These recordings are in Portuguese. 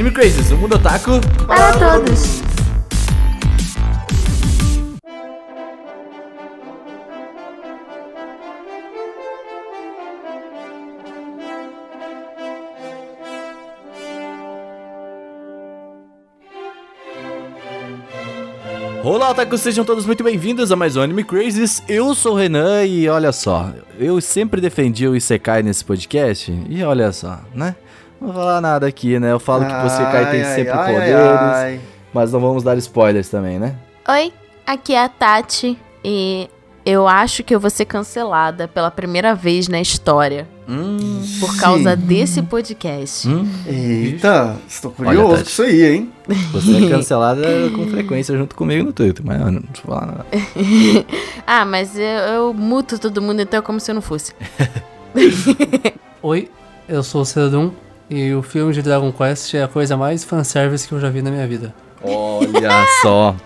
Anime Crazes, o mundo otaku Para todos. Olá, otaku, sejam todos muito bem-vindos a mais um Anime Crazes. Eu sou o Renan e olha só, eu sempre defendi o Isekai nesse podcast e olha só, né? Não vou falar nada aqui, né? Eu falo que o Isekai tem Ai, sempre ai, poderes, ai, ai. mas não vamos dar spoilers também, né? Oi, aqui é a Tati e eu acho que eu vou ser cancelada pela primeira vez na história Hum, por causa Sim. desse podcast. hum. Eita, estou Olha, curioso Tati. com isso aí, hein? Você é cancelada com frequência junto comigo no Twitter, mas eu não vou falar nada. ah, mas eu, eu muto todo mundo então como se eu não fosse. Oi, eu sou o Cedum e o filme de Dragon Quest é a coisa mais fanservice que eu já vi na minha vida. Olha só.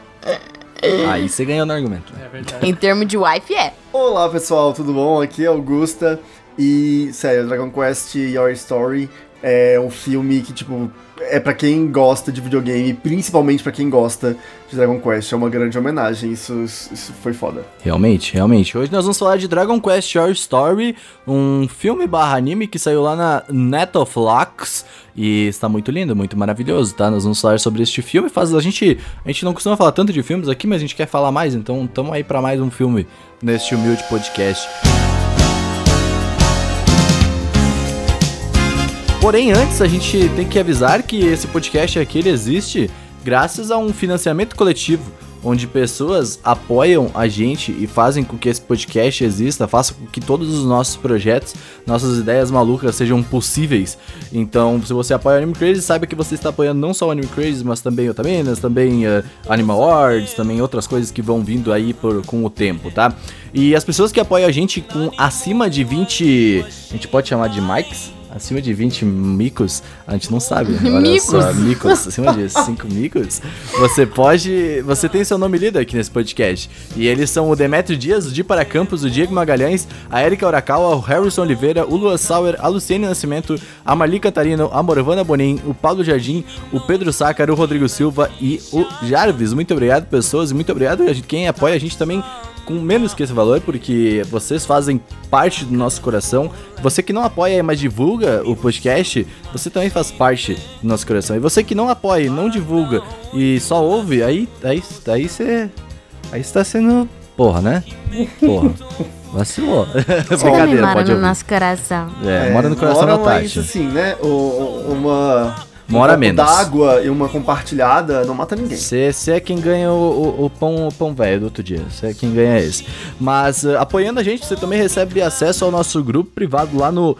Aí você ganhou no argumento. É verdade. Em termos de wife, é. Olá pessoal, tudo bom? Aqui é Augusta e, sério, Dragon Quest Your Story é um filme que, tipo, é pra quem gosta de videogame, principalmente pra quem gosta de Dragon Quest. É uma grande homenagem, isso, isso foi foda. Realmente, realmente. Hoje nós vamos falar de Dragon Quest Your Story, um filme barra anime que saiu lá na Netflix e está muito lindo, muito maravilhoso, tá? Nós vamos falar sobre este filme. Faz a gente, a gente não costuma falar tanto de filmes aqui, mas a gente quer falar mais, então estamos aí para mais um filme neste humilde podcast. Porém, antes a gente tem que avisar que esse podcast aqui ele existe graças a um financiamento coletivo, onde pessoas apoiam a gente e fazem com que esse podcast exista, façam com que todos os nossos projetos, nossas ideias malucas sejam possíveis. Então, se você apoia o Anime Crazy, saiba que você está apoiando não só o Anime Crazy, mas também Otaminas, também uh, Animal também outras coisas que vão vindo aí por, com o tempo, tá? E as pessoas que apoiam a gente com acima de 20, a gente pode chamar de mics? Acima de 20 micos, a gente não sabe. né? Olha Micos. só, micos, acima de 5 micos, você pode. Você tem seu nome lido aqui nesse podcast. E eles são o Demetrio Dias, o Di Para Campos, o Diego Magalhães, a Erika Urakawa, o Harrison Oliveira, o Lua Sauer, a Luciene Nascimento, a Marli Catarino, a Morvana Bonin, o Paulo Jardim, o Pedro Sácaro, o Rodrigo Silva e o Jarvis. Muito obrigado, pessoas, e muito obrigado a quem apoia a gente também com menos que esse valor, porque vocês fazem parte do nosso coração. Você que não apoia, mas divulga o podcast, você também faz parte do nosso coração. E você que não apoia, não divulga e só ouve, aí aí aí você aí está sendo porra, né? Porra. Vacilou. Brincadeira, mora pode no ouvir. nosso coração. É, mora no coração da mora, mas, Tati. assim, né, o- o- uma... Mora um menos. d'água e uma compartilhada não mata ninguém. Você é quem ganha o, o- o pão o pão velho do outro dia. Você é quem ganha esse. Mas eh, apoiando a gente, você também recebe acesso ao nosso grupo privado lá no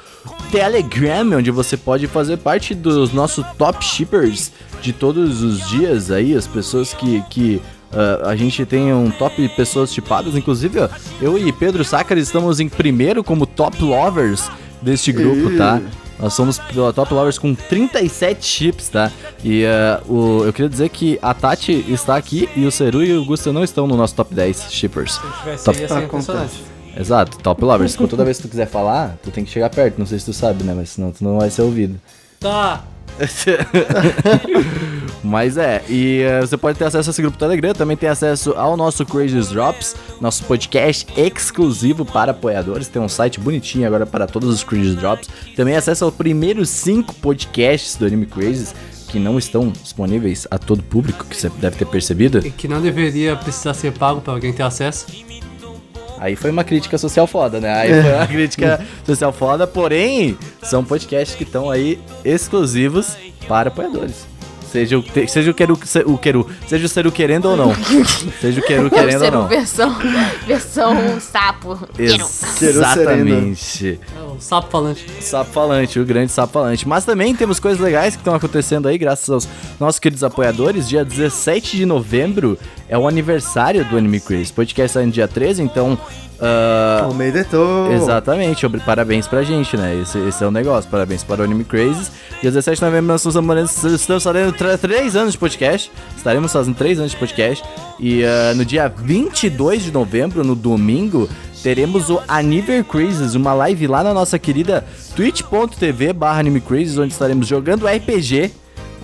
Telegram, onde você pode fazer parte dos nossos top shippers de todos os dias aí, as pessoas que. que ah, a gente tem um top pessoas chipadas, inclusive ó, eu e Pedro Sácar estamos em primeiro como top lovers deste grupo, Ih. tá? Nós somos pela Top Lovers com 37 chips, tá? E eh, o, eu queria dizer que a Tati está aqui e o Seru e o Gusta não estão no nosso top 10 shippers. Se Top- ia ser impressionante. Exato, Top Lovers. Então, toda vez que tu quiser falar, tu tem que chegar perto. Não sei se tu sabe, né? Mas senão tu não vai ser ouvido. Tá, Mas é, e eh, você pode ter acesso a esse grupo Telegram, também tem acesso ao nosso Crazy Drops, nosso podcast exclusivo para apoiadores. Tem um site bonitinho agora para todos os Crazy Drops. Também acesso aos primeiros cinco podcasts do Anime Crazes que não estão disponíveis a todo público, que você deve ter percebido. e que não deveria precisar ser pago pra alguém ter acesso. Aí foi uma crítica social foda, né? Aí foi uma crítica social foda, porém, são podcasts que estão aí exclusivos para apoiadores. Seja o, te- seja o queru, se- o queru, seja o seru querendo ou não. Seja o queru querendo ou Ser não. versão, versão sapo. Exatamente. É o sapo falante. Sapo falante, o grande sapo falante. Mas também temos coisas legais que estão acontecendo aí, graças aos nossos queridos apoiadores. Dia 17 de novembro é o aniversário do Anime. O podcast sai no dia 13, então. ah, O Meidetor. Exatamente, parabéns pra gente, né? Esse, esse é o negócio, parabéns para o Anime Crazes. Dia 17 de novembro nós estamos fazendo- estamos fazendo 3 anos de podcast, estaremos fazendo 3 anos de podcast. E ah, no dia 22 de novembro, no domingo, teremos o Aniver Crazes, uma live lá na nossa querida twitch.tv barra Anime Crazes, onde estaremos jogando RPG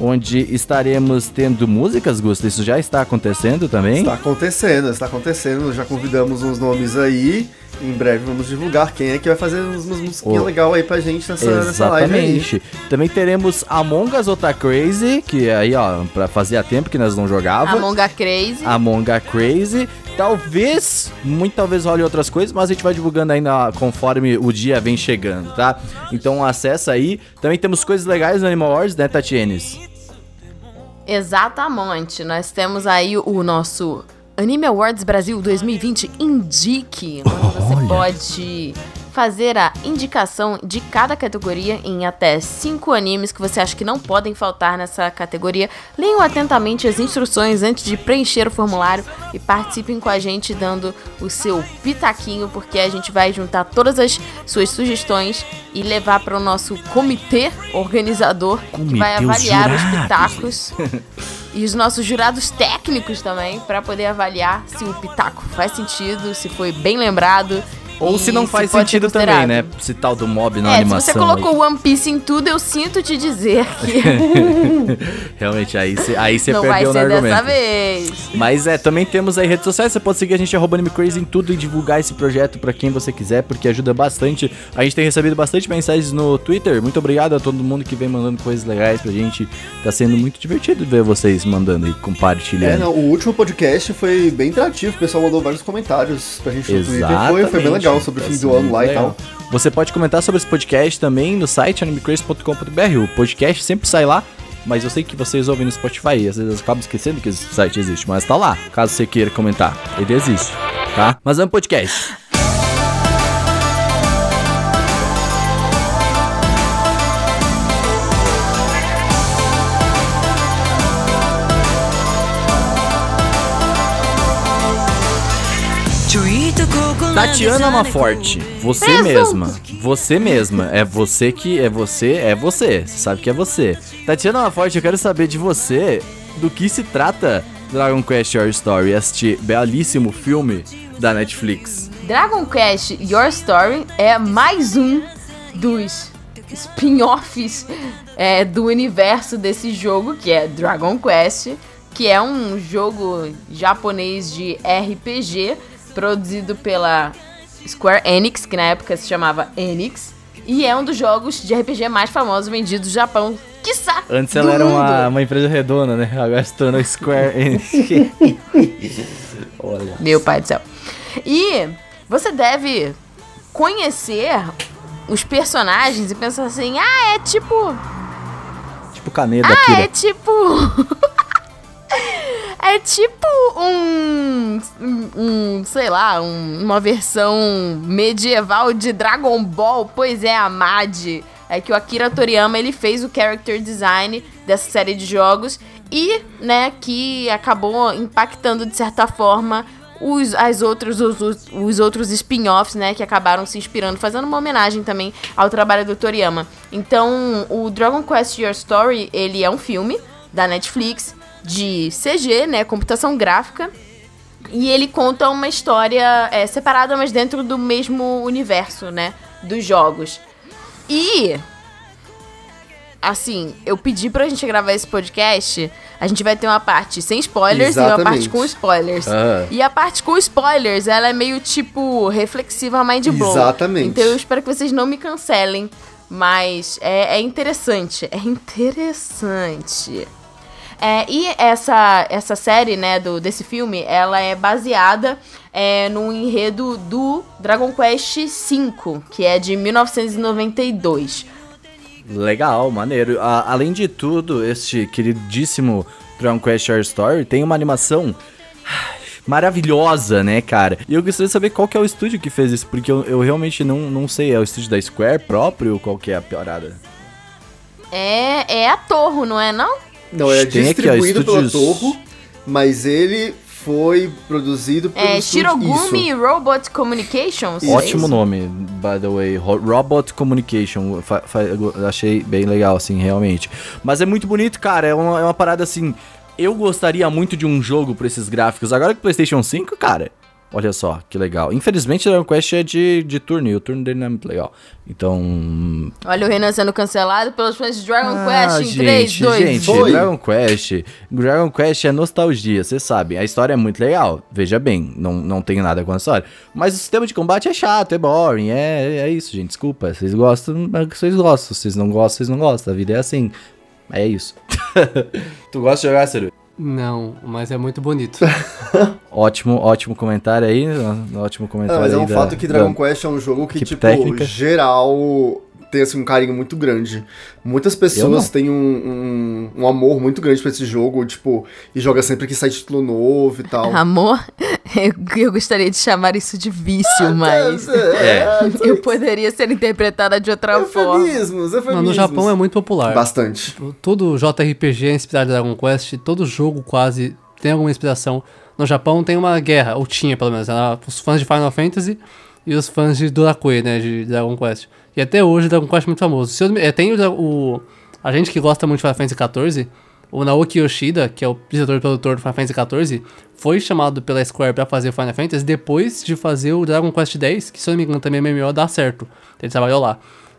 onde estaremos tendo músicas, Gusta. Isso já está acontecendo também? Está acontecendo, está acontecendo. Já convidamos uns nomes aí. Em breve vamos divulgar quem é que vai fazer umas musiquinhas Oh. legais aí pra gente nessa, nessa live aí. Exatamente. Também teremos Among Us Ota Crazy, que aí, ó, pra fazia tempo que nós não jogava. Among Us Crazy. Among Us Crazy. Talvez, muito talvez role outras coisas, mas a gente vai divulgando ainda conforme o dia vem chegando, tá? Então acessa aí. Também temos coisas legais no Animal Wars, né, Tatienes? Exatamente. Nós temos aí o nosso Anime Awards Brasil 2020 Indique, onde você Olha. pode fazer a indicação de cada categoria em até cinco animes que você acha que não podem faltar nessa categoria. Leiam atentamente as instruções antes de preencher o formulário e participem com a gente dando o seu pitaquinho, porque a gente vai juntar todas as suas sugestões e levar para o nosso comitê organizador que vai Comitê, os avaliar os jurados. pitacos e os nossos jurados técnicos também para poder avaliar se o pitaco faz sentido, se foi bem lembrado. Ou se não faz sentido também, né? Se tal do mob na É, se animação. você colocou aí. One Piece em tudo, eu sinto te dizer que Realmente, aí você aí cê não vai perdeu no ser argumento. dessa vez. Mas é, também temos aí redes sociais, você pode seguir a gente arroba Crazy em tudo e divulgar esse projeto pra quem você quiser, porque ajuda bastante. A gente tem recebido bastante mensagens no Twitter. Muito obrigado a todo mundo que vem mandando coisas legais pra gente. Tá sendo muito divertido ver vocês mandando e É, compartilhando. não, o último podcast foi bem interativo, o pessoal mandou vários comentários pra gente no Twitter. Foi, foi bem Exatamente. Legal sobre o fim do ano lá e legal. tal. Você pode comentar sobre esse podcast também no site animecrazy.com.br. O podcast sempre sai lá, mas eu sei que vocês ouvem no Spotify. e Às vezes eu acabo esquecendo que esse site existe, mas tá lá. Caso você queira comentar, ele existe, tá? Mas vamos pro podcast. Tatiana Maforte, você Presunto. mesma, você mesma, é você que é você, é você, você sabe que é você. Tatiana Maforte, eu quero saber de você do que se trata Dragon Quest Your Story, este belíssimo filme da Netflix. Dragon Quest Your Story é mais um dos spin-offs é, do universo desse jogo, que é Dragon Quest, que é um jogo japonês de RPG produzido pela Square Enix, que na época se chamava Enix, e é um dos jogos de RPG mais famosos vendidos do Japão, quiçá Antes ela era uma, uma empresa redonda, né? Agora se tornou Square Enix. Olha. Meu pai do céu. E você deve conhecer os personagens e pensar assim: ah, é tipo. Tipo Kaneda Ah, Kira. é tipo. é tipo um, um. sei lá, um- uma versão medieval de Dragon Ball. Pois é, a Mad. É que o Akira Toriyama ele fez o character design dessa série de jogos e, né, que acabou impactando de certa forma os, as outros, os, os- os outros spin-offs, né, que acabaram se inspirando, fazendo uma homenagem também ao trabalho do Toriyama. Então, o Dragon Quest Your Story, ele é um filme da Netflix de CG, né, computação gráfica, e ele conta uma história é, separada, mas dentro do mesmo universo, né, dos jogos. E assim, eu pedi pra gente gravar esse podcast, a gente vai ter uma parte sem spoilers e uma parte Exatamente. com spoilers. Ah. E a parte com spoilers, ela é meio tipo reflexiva mind blow. Exatamente. Então eu espero que vocês não me cancelem, mas é, é interessante, é interessante. É, e essa, essa série, né, do, desse filme, ela é baseada é, no enredo do Dragon Quest V, que é de 1992. Legal, maneiro. A- além de tudo, este queridíssimo Dragon Quest Your Story tem uma animação maravilhosa, né, cara? E eu gostaria de saber qual que é o estúdio que fez isso, porque eu, eu realmente não, não sei. É o estúdio da Square próprio ou qual que é a piorada? É, é a Torro, não é não? Não, é Tem aqui, ó, distribuído pela estúdios- Torro, mas ele foi produzido pelo É Shirogumi Isso. Robot Communications. Isso. Ótimo nome, by the way. Ro- Robot Communication. Fa- achei bem legal, assim, realmente. Mas é muito bonito, cara. É uma, é uma parada assim. Eu gostaria muito de um jogo pra esses gráficos. Agora que o PlayStation 5, cara. Olha só, que legal. Infelizmente, Dragon Quest é de, de turno e o turno dele não é muito legal. Então. Olha o Renan sendo cancelado pelos fãs de Dragon Ah, Quest em 3, 2, gente, Foi. Dragon Quest. Dragon Quest é nostalgia, vocês sabem. A história é muito legal. Veja bem, não, não tenho nada com a história. Mas o sistema de combate é chato, é boring. É, é isso, gente. Desculpa. Vocês gostam, é que vocês gostam. Vocês não gostam, vocês não gostam. A vida é assim. É isso. tu gosta de jogar, Seru? Não, mas é muito bonito. Ótimo, ótimo comentário aí. Ótimo Ah, comentário mas é aí um da- fato que Dragon da- Quest é um jogo que, tipo, técnica. geral tem assim, um carinho muito grande. Muitas pessoas têm um, um, um amor muito grande pra esse jogo, tipo, e joga sempre que sai título novo e tal. Amor, eu, eu gostaria de chamar isso de vício, mas É, eu poderia ser interpretada de outra forma. eufemismos, eufemismos. Mas no Japão é muito popular. Bastante. Todo JRPG é inspirado em Dragon Quest, todo jogo quase tem alguma inspiração. No Japão tem uma guerra, ou tinha pelo menos, era os fãs de Final Fantasy e os fãs de Dorakue, né, de Dragon Quest. E até hoje Dragon Quest é muito famoso. Se eu, é, tem o, o- A gente que gosta muito de Final Fantasy XIV, o Naoki Yoshida, que é o diretor e produtor do Final Fantasy XIV, foi chamado pela Square pra fazer o Final Fantasy depois de fazer o Dragon Quest X, que se eu não me engano também é MMO, dá certo. Ele trabalhou lá.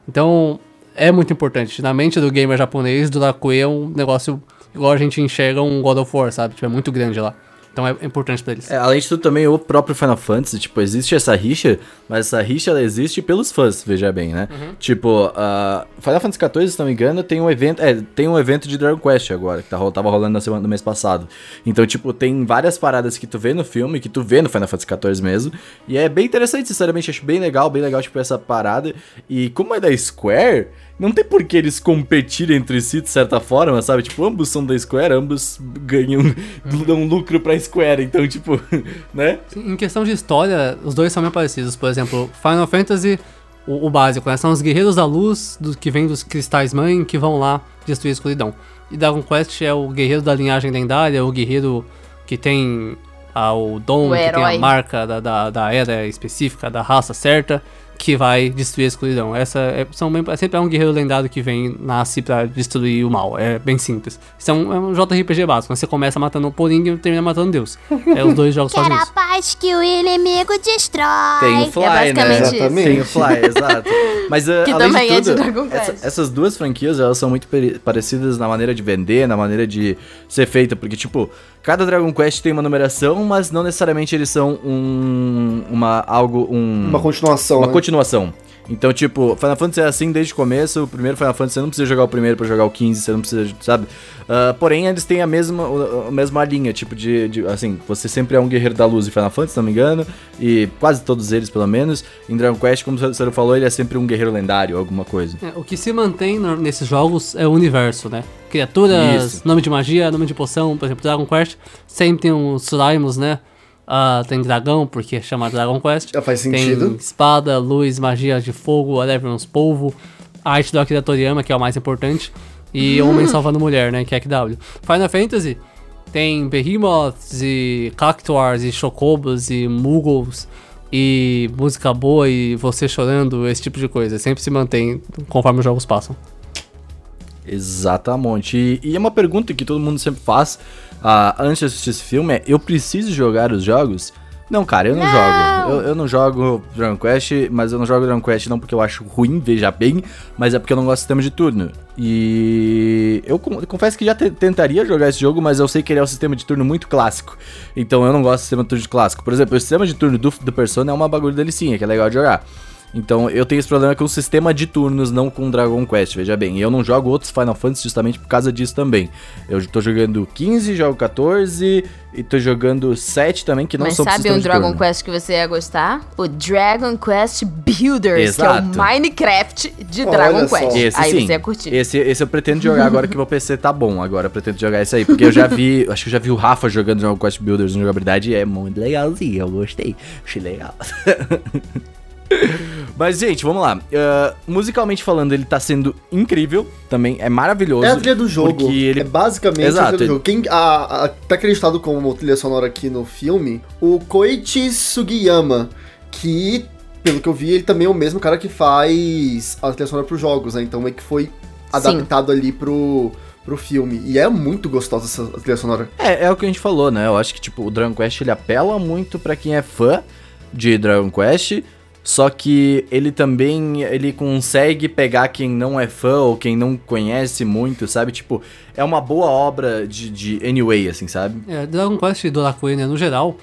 Então, é muito importante. Na mente do gamer japonês, Dorakue é um negócio igual a gente enxerga um God of War, sabe? Tipo, é muito grande lá. Então é importante pra eles. É, além de tudo, também o próprio Final Fantasy, tipo, existe essa rixa, mas essa rixa ela existe pelos fãs, veja bem, né? Tipo, ah, Final Fantasy XIV, se não me engano, tem um evento, é, tem um evento de Dragon Quest agora, que tá, tava rolando na semana do mês passado. Então, tipo, tem várias paradas que tu vê no filme, que tu vê no Final Fantasy XIV mesmo, e é bem interessante, sinceramente, acho bem legal, bem legal, tipo, essa parada. E como é da Square, não tem por que eles competirem entre si de certa forma, sabe? Tipo, ambos são da Square, ambos ganham, dão lucro pra Square, então, tipo, né? Em questão de história, os dois são meio parecidos. Por exemplo, Final Fantasy, o, o básico, né? São os guerreiros da luz do, que vêm dos cristais mãe que vão lá destruir a escuridão. E Dragon Quest é o guerreiro da linhagem lendária, o guerreiro que tem ah, o dom, O que tem a marca da, da, da era específica, da raça certa, que vai destruir a escuridão. Essa é, são bem, sempre é um guerreiro lendário que vem, nasce pra destruir o mal. É bem simples. Isso é um, é um JRPG básico. Você começa matando o Poring e termina matando Deus. É os dois jogos fazem Quero a paz que o inimigo destrói. Tem o Fly, é basicamente né? isso. Exatamente. Tem o Fly, exato. Mas uh, Que além também de é de tudo, Dragon Quest. essa- essas duas franquias, elas são muito parecidas na maneira de vender, na maneira de ser feita, porque tipo, cada Dragon Quest tem uma numeração, mas não necessariamente eles são um uma algo um Uma continuação, uma né? continuação. Então, tipo, Final Fantasy é assim desde o começo. O primeiro Final Fantasy você não precisa jogar o primeiro pra jogar o 15, você não precisa, sabe? Ah, porém, eles têm a mesma, a mesma linha, tipo, de, de- Assim, você sempre é um guerreiro da luz em Final Fantasy, se não me engano. E quase todos eles, pelo menos. Em Dragon Quest, como o Ciro falou, ele é sempre um guerreiro lendário, alguma coisa. É, o que se mantém nesses jogos é o universo, né? Criaturas, Isso. nome de magia, nome de poção, por exemplo, Dragon Quest sempre tem os Slimes, né? Ah, tem dragão, porque é chamado Dragon Quest. Já faz sentido. Tem espada, luz, magia de fogo, whatever, uns polvo. A arte do Akira Toriyama, que é o mais importante. E Homem Salvando Mulher, né? Que é KW. Final Fantasy tem Behemoths e Cactuars e Chocobos e Muggles e música boa e você chorando, esse tipo de coisa. Sempre se mantém conforme os jogos passam. Exatamente. E, e é uma pergunta que todo mundo sempre faz ah, antes de assistir esse filme: é, eu preciso jogar os jogos? Não, cara, eu não, jogo. Eu, eu não jogo Dragon Quest, mas eu não jogo Dragon Quest não porque eu acho ruim, veja bem, mas é porque eu não gosto do sistema de turno. E eu con- confesso que já te- tentaria jogar esse jogo, mas eu sei que ele é um sistema de turno muito clássico. Então eu não gosto do sistema de turno clássico. Por exemplo, o sistema de turno do, do Persona é uma bagulho delicinha, que é legal de jogar. Então eu tenho esse problema com o sistema de turnos, não com Dragon Quest, veja bem. E eu não jogo outros Final Fantasy justamente por causa disso também. Eu tô jogando 15, jogo 14 e tô jogando 7 também, que não Mas são com sabe um Dragon turno. Quest que você ia gostar? O Dragon Quest Builders, Exato. que é o Minecraft de Olha Dragon só. Quest. Esse aí sim. você ia curtir. Esse, esse eu pretendo jogar agora que meu PC tá bom. Agora eu pretendo jogar esse aí. Porque eu já vi, acho que eu já vi o Rafa jogando Dragon Quest Builders no jogabilidade e é muito legalzinho. Eu gostei. Achei legal. Mas, gente, vamos lá. Ah, musicalmente falando, ele tá sendo incrível. Também é maravilhoso. É a trilha do jogo. Ele É basicamente Exato. a trilha do jogo. Quem, a, a, tá acreditado como trilha sonora aqui no filme, o Koichi Sugiyama, que, pelo que eu vi, ele também é o mesmo cara que faz a trilha sonora pros jogos, né? Então meio que foi adaptado ali pro, pro filme. E é muito gostosa essa trilha sonora. É, é o que a gente falou, né? Eu acho que, tipo, o Dragon Quest, ele apela muito pra quem é fã de Dragon Quest, só que ele também, ele consegue pegar quem não é fã ou quem não conhece muito, sabe? Tipo, é uma boa obra de, de anyway, assim, sabe? É, Dragon Quest do Lacoen, né, no geral,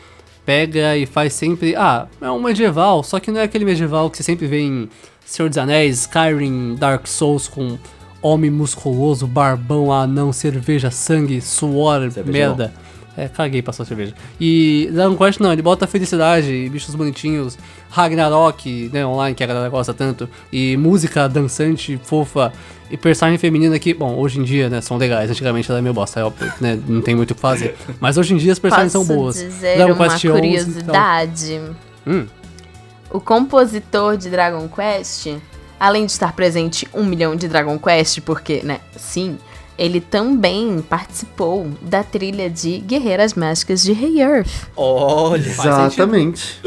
pega e faz sempre. Ah, é um medieval, só que não é aquele medieval que você sempre vê em Senhor dos Anéis, Skyrim, Dark Souls com homem musculoso, barbão, anão, cerveja, sangue, suor, Cerveja merda. É, caguei pra sua cerveja. E Dragon Quest não, ele bota felicidade, bichos bonitinhos, Ragnarok, né, online, que a galera gosta tanto, e música dançante, fofa, e personagem feminina que, bom, hoje em dia, né, são legais, antigamente ela é meio bosta, é óbvio, né, não tem muito o que fazer. Mas hoje em dia as personagens são boas. dizer Dragon uma Quest 11, então. curiosidade? Hum. O compositor de Dragon Quest, além de estar presente um milhão de Dragon Quest, porque, né, sim, ele também participou da trilha de Guerreiras Mágicas de Rei Earth. Olha, Exatamente.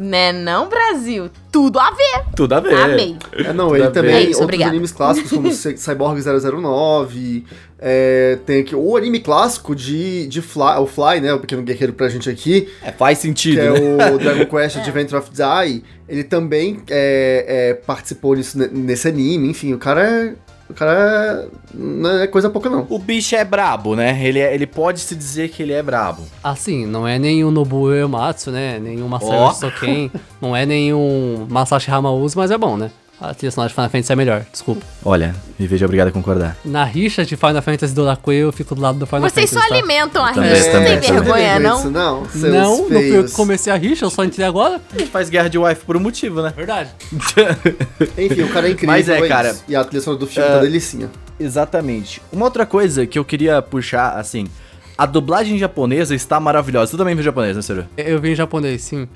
Né, não, Brasil? Tudo a ver! tudo a ver. Amei. É, não, Tudo ele também, É isso, outros obrigada. animes clássicos, como Cy- Cyborg 009, é, tem aqui o anime clássico de, de Fly, o Fly, né, o Pequeno Guerreiro pra gente aqui, É, faz sentido, que é o Dragon Quest Adventure of Die, ele também é, é, participou nisso, ne- nesse anime, enfim, o cara é... O cara é, não é coisa pouca, não. O bicho é brabo, né? Ele, é- ele pode se dizer que ele é brabo. Assim, não é o Nobuo Uematsu, né? O Masayoshi Ó. Soken, não é o Masashi Hamauzu, mas é bom, né? A trilha sonora de Final Fantasy é melhor, desculpa. Olha, me vejo obrigado a concordar. Na rixa de Final Fantasy do Lakoe, eu fico do lado do Final Vocês Fantasy, só tá? alimentam a Também, rixa, não também, tem também. vergonha, não? não? Seus Não, não fui eu comecei a rixa, eu só entrei agora. A gente faz guerra de wife por um motivo, né? Verdade. Enfim, o cara é incrível, Mas é, cara. E a trilha sonora do filme é, tá delicinha. Exatamente. Uma outra coisa que eu queria puxar, assim, a dublagem japonesa está maravilhosa. Tu também viu japonês, né, Ciro? Eu vi em japonês, sim. Uh,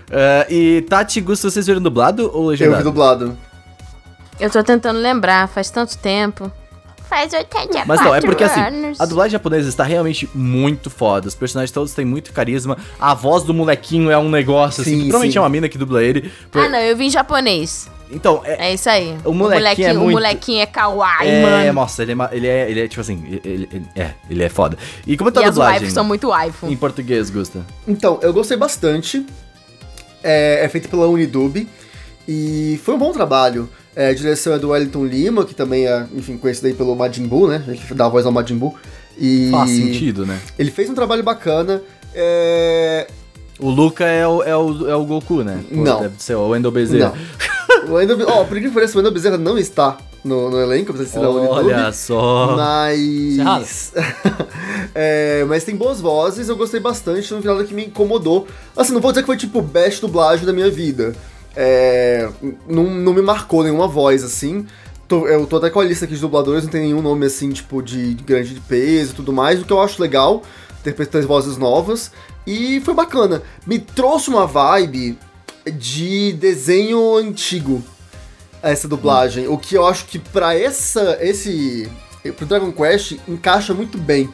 e Tati, Gusta, vocês viram dublado ou Eu legendado? vi dublado. Eu tô tentando lembrar, faz tanto tempo. Faz 84 Mas não, é porque assim, anos. a dublagem japonesa está realmente muito foda. Os personagens todos têm muito carisma. A voz do molequinho é um negócio, assim. Sim, provavelmente sim. é uma mina que dubla ele. Por- Ah, não, eu vi em japonês. Então, é. É isso aí. O molequinho é o muito- molequinho é kawaii, é, mano. nossa, ele é, ele é, ele é tipo assim, ele, ele- é, ele é foda. E como tá e a as dublagem? waifus são muito waifu. Em português, Gusta? Então, eu gostei bastante. É, é feito pela Unidub. E foi um bom trabalho. É, a direção é do Wellington Lima, que também é, enfim, conhecido aí pelo Majin Buu, né? Ele dá a voz ao Majin Buu. E Faz sentido, né? ele fez um trabalho bacana. É... O Luca é o, é o, é o Goku, né? Não. Deve ser o Wendell Bezerra. Não. O Wendell, ó, por incrível que pareça, o Wendell Bezerra não está no, no elenco, da Unidub. Olha só. Mas. É, mas tem boas vozes, eu gostei bastante, não vi nada que me incomodou. Assim, não vou dizer que foi tipo best dublagem da minha vida. É, não, não me marcou nenhuma voz, assim. Tô- eu tô até com a lista aqui de dubladores, não tem nenhum nome assim, tipo, de grande de peso e tudo mais, o que eu acho legal, ter três vozes novas. E foi bacana. Me trouxe uma vibe de desenho antigo essa dublagem. O que eu acho que pra essa, esse, pro Dragon Quest encaixa muito bem.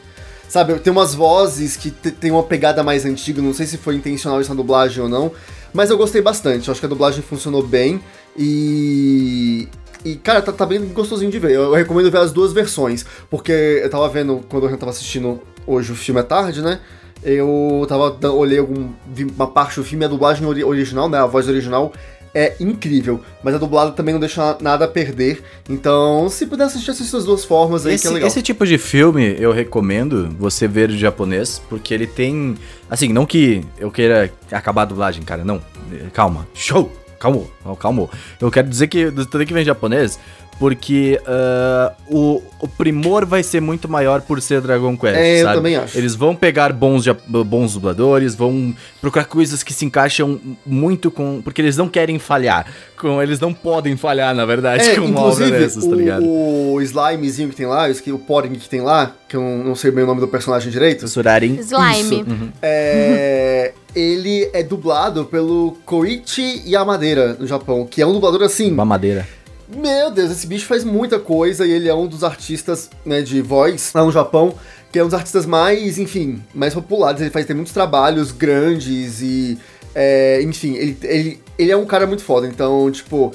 Sabe, tem umas vozes que te- tem uma pegada mais antiga, não sei se foi intencional isso na dublagem ou não, mas eu gostei bastante. Eu acho que a dublagem funcionou bem e e, cara, tá, tá bem gostosinho de ver. Eu, eu recomendo ver as duas versões. Porque eu tava vendo, quando eu tava assistindo hoje o filme à tarde, né? Eu tava, olhei algum, uma parte do filme, a dublagem ori- original, né? A voz original é incrível. Mas a dublada também não deixa nada a perder. Então, se puder assistir, assista as duas formas aí, que Esse, é legal. esse tipo de filme eu recomendo você ver em japonês, porque ele tem. Assim, não que eu queira acabar a dublagem, cara, não. Calma. Show! Calma, calma. Eu quero dizer que tem que ver em japonês, porque ah, o, o primor vai ser muito maior por ser Dragon Quest. É, eu sabe? também acho. Eles vão pegar bons, bons dubladores, vão procurar coisas que se encaixam muito com. Porque eles não querem falhar. Com, eles não podem falhar, na verdade, É, com uma obra inclusive, dessas, tá ligado? o, o slimezinho que tem lá, o Poring que tem lá, que eu não, sei bem o nome do personagem direito, Surarin. Slime. é, ele é dublado pelo Koichi Yamadeira, no Japão, que é um dublador assim... Mamadeira. Meu Deus, esse bicho faz muita coisa e ele é um dos artistas né, de voz lá no Japão, que é um dos artistas mais, enfim, mais populares. Ele faz tem muitos trabalhos grandes e, é, enfim, ele, ele, ele é um cara muito foda. Então, tipo,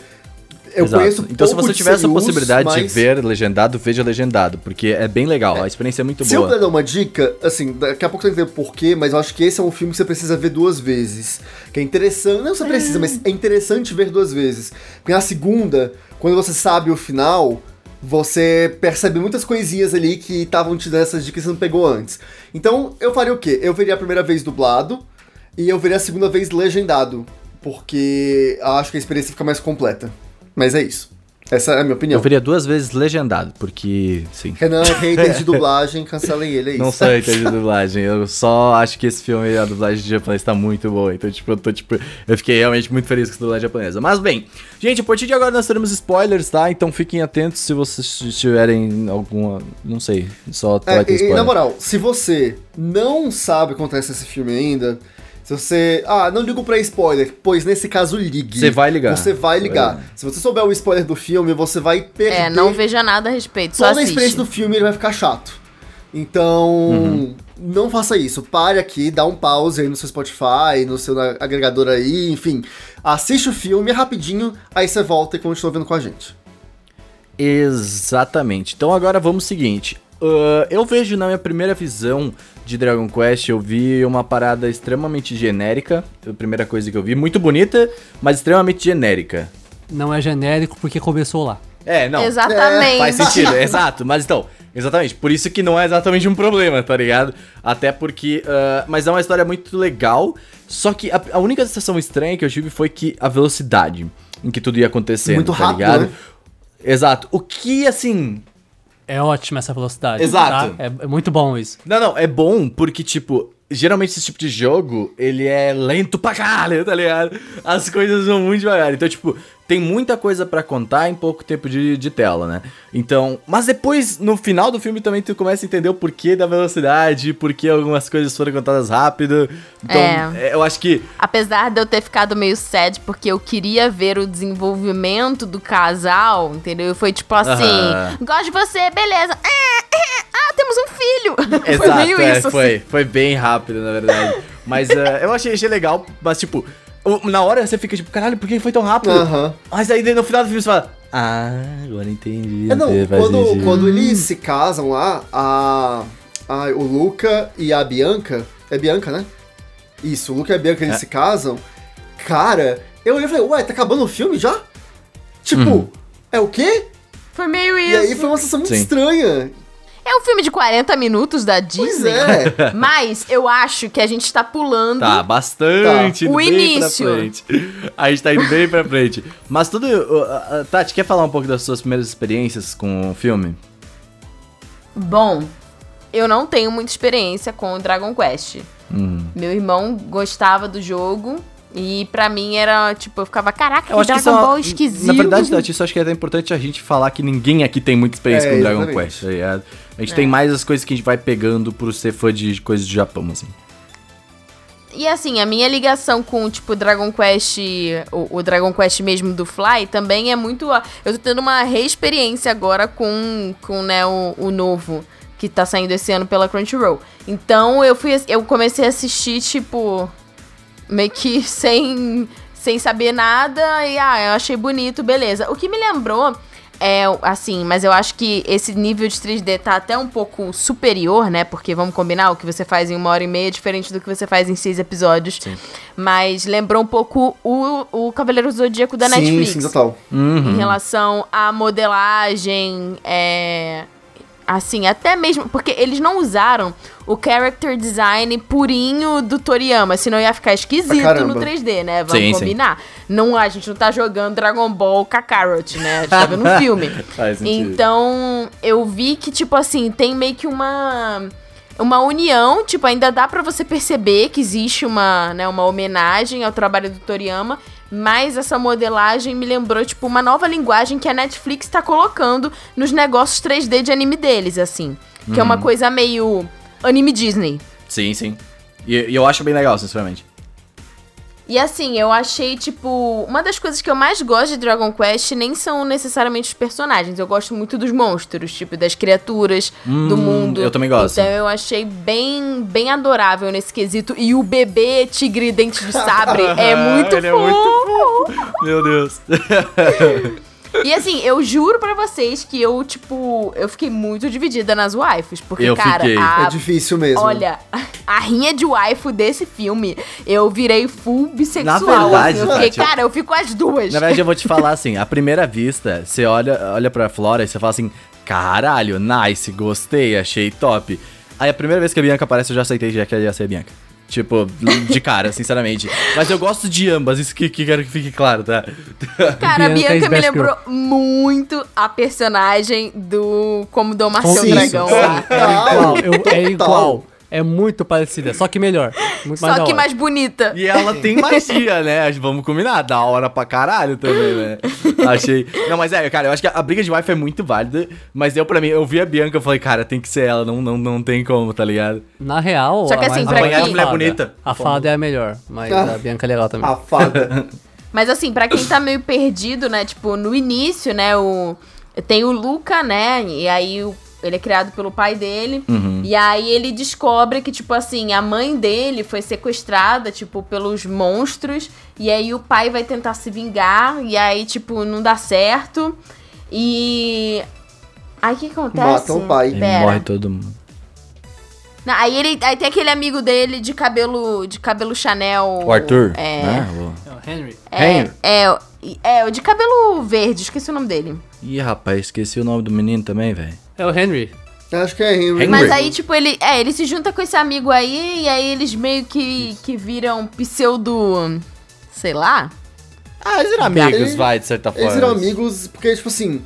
Eu Exato. conheço Então, se você de tiver essa possibilidade de mas- ver legendado, veja legendado, porque é bem legal, a experiência é muito Se eu boa. puder dar uma dica, assim, daqui a pouco você vai entender porquê, mas eu acho que esse é um filme que você precisa ver duas vezes. Que é interessante, não você precisa, mas é interessante ver duas vezes. Porque na segunda, quando você sabe o final, você percebe muitas coisinhas ali que estavam te dando essas dicas que você não pegou antes. Então, eu faria o quê? Eu veria a primeira vez dublado e eu veria a segunda vez legendado. Porque eu acho que a experiência fica mais completa. Mas é isso. Essa é a minha opinião. Eu veria duas vezes legendado, porque, sim. Renan, hater de dublagem, cancelem ele, é isso. Não sou hater de dublagem, eu só acho que esse filme, a dublagem de japonês tá muito boa. Então, tipo, eu tô, tipo, eu fiquei realmente muito feliz com a dublagem japonesa. Mas bem, gente, a partir de agora nós teremos spoilers, tá? Então fiquem atentos se vocês tiverem alguma. Não sei, só É, e spoiler. na moral, se você não sabe o que acontece nesse filme ainda, se você. Ah, não ligo pra spoiler, pois nesse caso ligue. Você vai ligar. Você vai ligar. Se você souber o spoiler do filme, você vai perder É, não veja nada a respeito, só toda a experiência do filme, ele vai ficar chato. Então, Uhum. não faça isso. Pare aqui, dá um pause aí no seu Spotify, no seu agregador aí, enfim. Assiste o filme rapidinho, aí você volta e continua vendo com a gente. Exatamente. Então agora vamos ao seguinte. Ah, eu vejo na minha primeira visão de Dragon Quest, eu vi uma parada extremamente genérica. A primeira coisa que eu vi, muito bonita, mas extremamente genérica. Não é genérico porque começou lá. É, não. Exatamente. Faz sentido, exato. Mas então, exatamente. Por isso que não é exatamente um problema, tá ligado? Até porque. ah, mas é uma história muito legal. Só que a, a única sensação estranha que eu tive foi que a velocidade em que tudo ia acontecendo, Muito tá rápido, ligado? né? Exato. O que, assim. É ótima essa velocidade. Exato. tá? É, é muito bom isso. Não, não, é bom porque, tipo, geralmente esse tipo de jogo, ele é lento pra caralho, tá ligado? As coisas vão muito devagar. Então, tipo, tem muita coisa pra contar em pouco tempo de, de tela, né? Então, mas depois, no final do filme, também tu começa a entender o porquê da velocidade, porquê algumas coisas foram contadas rápido. Então, É. é, eu acho que. Apesar de eu ter ficado meio sad, porque eu queria ver o desenvolvimento do casal, entendeu? Foi tipo assim, Aham. gosto de você, beleza. Ah, ah, ah, temos um filho. foi Exato, meio é, isso, foi, assim. foi bem rápido, na verdade. Mas é, eu achei, achei legal, mas tipo, na hora você fica tipo, caralho, por que foi tão rápido? Aham. Mas aí no final do filme você fala, ah, agora entendi. É, não, quando, sentido." quando eles se casam lá, a, a, o Luca e a Bianca. É Bianca, né? Isso, o Luca e a Bianca eles É. se casam. Cara, eu olhei e falei, ué, tá acabando o filme já? Tipo, é o quê? Foi meio E isso. aí foi uma sensação muito Sim. estranha. É um filme de 40 minutos da Disney. É. Mas eu acho que a gente tá pulando. Tá, bastante. Tá. O início. A gente tá indo bem pra frente. Mas tudo. uh, uh, Tati, quer falar um pouco das suas primeiras experiências com o filme? Bom, eu não tenho muita experiência com o Dragon Quest. Hum. Meu irmão gostava do jogo. E pra mim era, tipo, eu ficava, caraca, Eu que acho que Dragon só, Ball esquisito. Na verdade, Tati, isso acho que é até importante a gente falar que ninguém aqui tem muita experiência É, com Dragon exatamente. Quest, tá? A gente tem mais as coisas que a gente vai pegando por ser fã de coisas do Japão, assim. E assim, a minha ligação com, tipo, Dragon Quest, o, o Dragon Quest mesmo do Fly, também é muito. Eu tô tendo uma reexperiência agora com, com né, o, o novo, que tá saindo esse ano pela Crunchyroll. Então eu fui. Eu comecei a assistir, tipo. Meio que sem, sem saber nada. E ah, eu achei bonito, beleza. O que me lembrou. É, assim, mas eu acho que esse nível de 3D tá até um pouco superior, né? Porque vamos combinar, o que você faz em uma hora e meia é diferente do que você faz em seis episódios. Mas lembrou um pouco o, o Cavaleiro Zodíaco da sim, Netflix. sim, total. Uhum. Em relação à modelagem, é. Assim, até mesmo. Porque eles não usaram o character design purinho do Toriyama, senão ia ficar esquisito no caramba. 3D, né? Vamos Sim, sim. combinar. Não, a gente não tá jogando Dragon Ball Kakarot, né? A gente tá vendo um filme. Então, eu vi que, tipo assim, tem meio que uma. Uma união, tipo, ainda dá pra você perceber que existe uma, né, uma homenagem ao trabalho do Toriyama, mas essa modelagem me lembrou, tipo, uma nova linguagem que a Netflix tá colocando nos negócios 3D de anime deles, assim. Que é uma coisa meio anime Disney. Sim, sim. E, e eu acho bem legal, sinceramente. E assim, eu achei, tipo, uma das coisas que eu mais gosto de Dragon Quest nem são necessariamente os personagens. Eu gosto muito dos monstros, tipo, das criaturas, do Hum, mundo. eu também gosto. Então eu achei bem, bem adorável nesse quesito. E o bebê tigre dente de sabre é muito Ele é fofo. muito Meu Deus. E assim, eu juro pra vocês que eu, tipo, eu fiquei muito dividida nas waifus. Porque, Eu cara, fiquei. a- É difícil mesmo. Olha, a rinha de waifu desse filme, eu virei full bissexual. Na verdade, assim, eu fiquei, cara, eu fico as duas. Na verdade, eu vou te falar assim, à primeira vista, você olha, olha pra Flora e você fala assim, caralho, nice, gostei, achei top. Aí a primeira vez que a Bianca aparece, eu já aceitei já que ela ia ser a Bianca. Tipo, de cara, sinceramente. Mas eu gosto de ambas, isso que, que quero que fique claro, tá? Cara, a Bianca Bianca me lembrou muito a personagem do Como Domar Seu Dragão. sim. É igual, eu- é Total. igual. É muito parecida, só que melhor. Muito mais Só da que mais bonita. E ela tem magia, né? Vamos combinar, da hora pra caralho também, né? Achei. Não, mas é, cara, eu acho que a briga de wife é muito válida, mas eu, pra mim, eu vi a Bianca e falei, cara, tem que ser ela, não, não, não tem como, tá ligado? Na real, Só que a assim, mais pra é a quem- Mulher fada. bonita. A fada é a melhor, mas Ah. a Bianca é legal também. A fada. Mas assim, pra quem tá meio perdido, né? Tipo, no início, né? O, tem o Luca, né? E aí o- ele é criado pelo pai dele. Uhum. E aí ele descobre que, tipo assim, a mãe dele foi sequestrada, tipo, pelos monstros. E aí o pai vai tentar se vingar. E aí, tipo, não dá certo. E. Aí o que acontece? Matam o pai. E morre todo mundo. Não, aí ele. Aí tem aquele amigo dele de cabelo. De cabelo Chanel. O Arthur, É. né? O- É o Henry. É, Henry. é, o- é, o de cabelo verde, esqueci o nome dele. Ih, rapaz, esqueci o nome do menino também, velho. É o Henry. Acho que é Henry. Henry. Mas aí, tipo, ele. É, ele se junta com esse amigo aí, e aí eles meio que, que viram pseudo. Sei lá. Ah, eles eram amigos, Eles- vai, de certa forma. Eles viram amigos porque, tipo assim,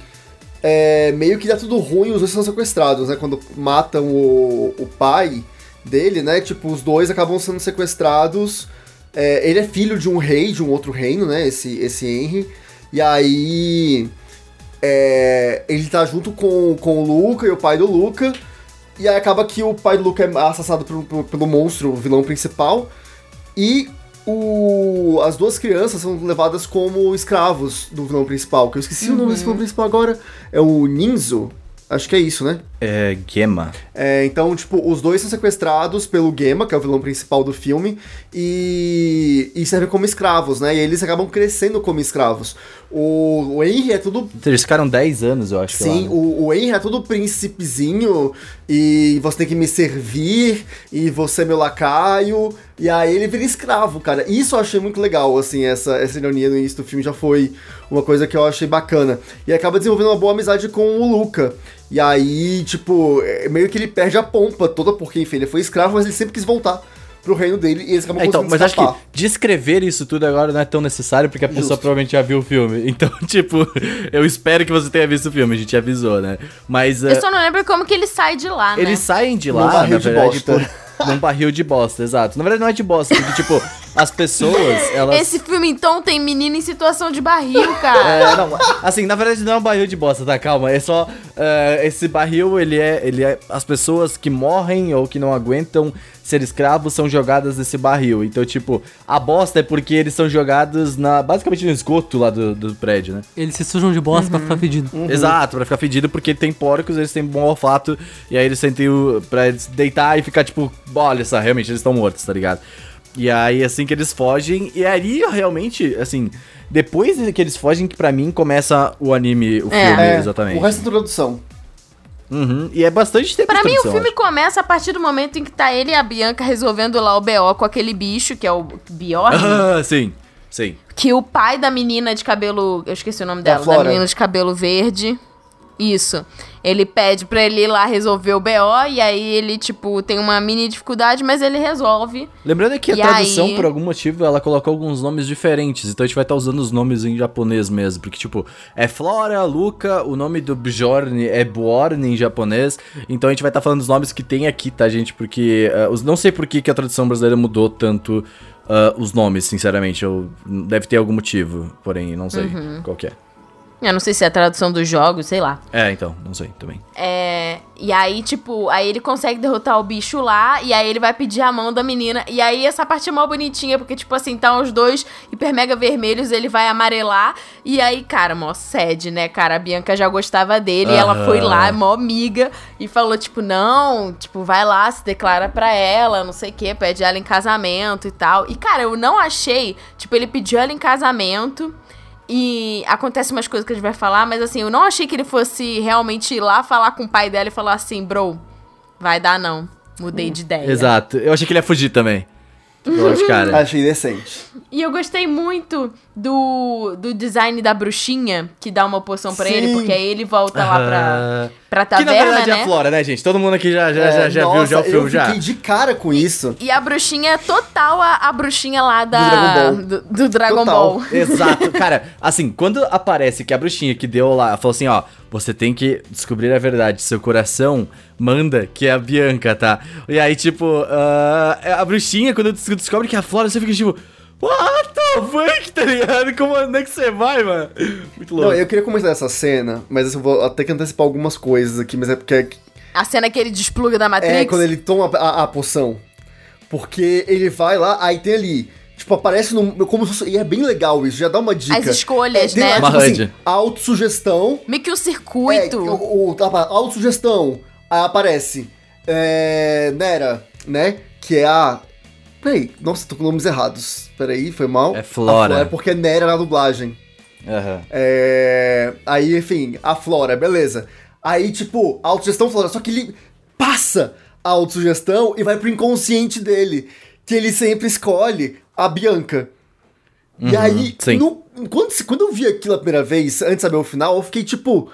é, meio que dá tudo ruim os dois são sequestrados, né? Quando matam o, o pai dele, né? Tipo, os dois acabam sendo sequestrados. É, ele é filho de um rei, de um outro reino, né? Esse, esse Henry. E aí. É, ele tá junto com, com o Luca e o pai do Luca. E aí acaba que o pai do Luca é assassinado pelo, pelo, monstro, o vilão principal. E o, as duas crianças são levadas como escravos do vilão principal. Que eu esqueci o nome desse vilão principal agora. É o Ninzo. Acho que é isso, né? É, Gema. É, então, tipo, os dois são sequestrados pelo Gema, que é o vilão principal do filme, e, e servem como escravos, né? E eles acabam crescendo como escravos. O, o Henry é tudo Eles ficaram 10 anos, eu acho. Sim, lá, né? o, o Henry é todo príncipezinho e você tem que me servir e você é meu lacaio. E aí ele vira escravo, cara. Isso eu achei muito legal, assim, essa, essa ironia no início do filme já foi uma coisa que eu achei bacana. E acaba desenvolvendo uma boa amizade com o Luca. E aí, tipo, é meio que ele perde a pompa toda, porque, enfim, ele foi escravo, mas ele sempre quis voltar pro reino dele e eles acabam É, então, conseguindo mas acho escapar. que descrever isso tudo agora não é tão necessário, porque a pessoa Justo. provavelmente já viu o filme. Então, tipo, eu espero que você tenha visto o filme, a gente avisou, né? Mas Eu eh, só não lembro como que ele sai de lá, né? eles saem de lá, barril na de verdade, bosta. por, num barril de bosta, exato. Na verdade, não é de bosta, porque, tipo, as pessoas, elas. Esse filme, então, tem menina em situação de barril, cara. É, não, assim, na verdade não é um barril de bosta, tá? Calma, é só. eh, esse barril, ele é, ele é. As pessoas que morrem ou que não aguentam ser escravos são jogadas nesse barril. Então, tipo, a bosta é porque eles são jogados na. basicamente no esgoto lá do, do prédio, né? Eles se sujam de bosta pra Uhum. ficar fedido. Exato, pra ficar fedido, porque tem porcos, eles têm bom olfato, e aí eles sentem o. pra eles deitar e ficar tipo, olha só, realmente eles estão mortos, tá ligado? E aí, assim que eles fogem, e aí realmente, assim, depois que eles fogem, que pra mim começa o anime, o É. filme, É, exatamente. O resto é introdução. Uhum, E é bastante tempo Pra de mim, o produção, filme acho. começa a partir do momento em que tá ele e a Bianca resolvendo lá o BO com aquele bicho, que é o Bjorn. Ah, sim, sim. que o pai da menina de cabelo. Eu esqueci o nome Da dela, da menina de cabelo verde. Isso. Ele pede pra ele ir lá resolver o BO, e aí ele, tipo, tem uma mini dificuldade, mas ele resolve. Lembrando que a tradução, aí? por algum motivo, ela colocou alguns nomes diferentes. Então a gente vai estar usando os nomes em japonês mesmo. Porque, tipo, é Flora, Luca, o nome do Bjorn é Bjorn em japonês. Então a gente vai estar falando os nomes que tem aqui, tá, gente? Porque. eh, os, não sei por que, que a tradução brasileira mudou tanto ah, os nomes, sinceramente. Eu, deve ter algum motivo, porém, não sei Uhum. qual é. Eu não sei se é a tradução dos jogos, sei lá. É, então, não sei também. É, e aí, tipo, aí ele consegue derrotar o bicho lá, e aí ele vai pedir a mão da menina. E aí essa parte é mó bonitinha, porque, tipo assim, tá os dois hiper mega vermelhos, ele vai amarelar. E aí, cara, mó sede, né, cara? A Bianca já gostava dele, e ela foi lá, mó amiga, e falou, tipo, não, tipo, vai lá, se declara pra ela, não sei o quê, pede ela em casamento e tal. E, cara, eu não achei, tipo, ele pediu ela em casamento. E acontece umas coisas que a gente vai falar, mas assim, eu não achei que ele fosse realmente ir lá falar com o pai dela e falar assim, bro, vai dar não. Mudei de ideia. Exato. Eu achei que ele ia fugir também. Eu acho, cara. Achei decente. E eu gostei muito do, do design da bruxinha, que dá uma poção pra ele, porque aí ele volta lá pra, Pra que na taverna, verdade é né? a Flora, né, gente? Todo mundo aqui já, já, É, já, já viu nossa, já o filme eu já. fiquei de cara com isso. E a bruxinha é total a, a bruxinha lá da, Dragon Ball. do, do Dragon Total. Ball. Exato. Cara, assim, quando aparece que a bruxinha que deu lá, falou assim, ó, você tem que descobrir a verdade, seu coração manda que é a Bianca, tá? E aí, tipo, ah, a bruxinha, quando des- descobre que é a Flora, você fica tipo, what the fuck, tá ligado? Como onde é que você vai, mano? Muito louco. Não, eu queria comentar essa cena, mas eu vou até que antecipar algumas coisas aqui, mas é porque A cena que ele despluga da Matrix. é quando ele toma a, a poção. Porque ele vai lá, aí tem ali. Tipo, aparece no, como se fosse, E é bem legal isso, já dá uma dica. As escolhas, É, tem né? lá, Uma tipo assim, autossugestão. Meio que um É, circuito. o, o, tá, autossugestão. Aí aparece. É, Nera, né? Que é a. Peraí, nossa, tô com nomes errados. Peraí, foi mal. É A Flora. É porque é Nera na dublagem. Aham. É... Aí, enfim, a Flora, beleza. Aí, tipo, a autossugestão Flora, só que ele passa a autossugestão e vai pro inconsciente dele. Que ele sempre escolhe a Bianca. e aí, Uhum, no- quando, quando eu vi aquilo a primeira vez, antes de saber o final, eu fiquei tipo.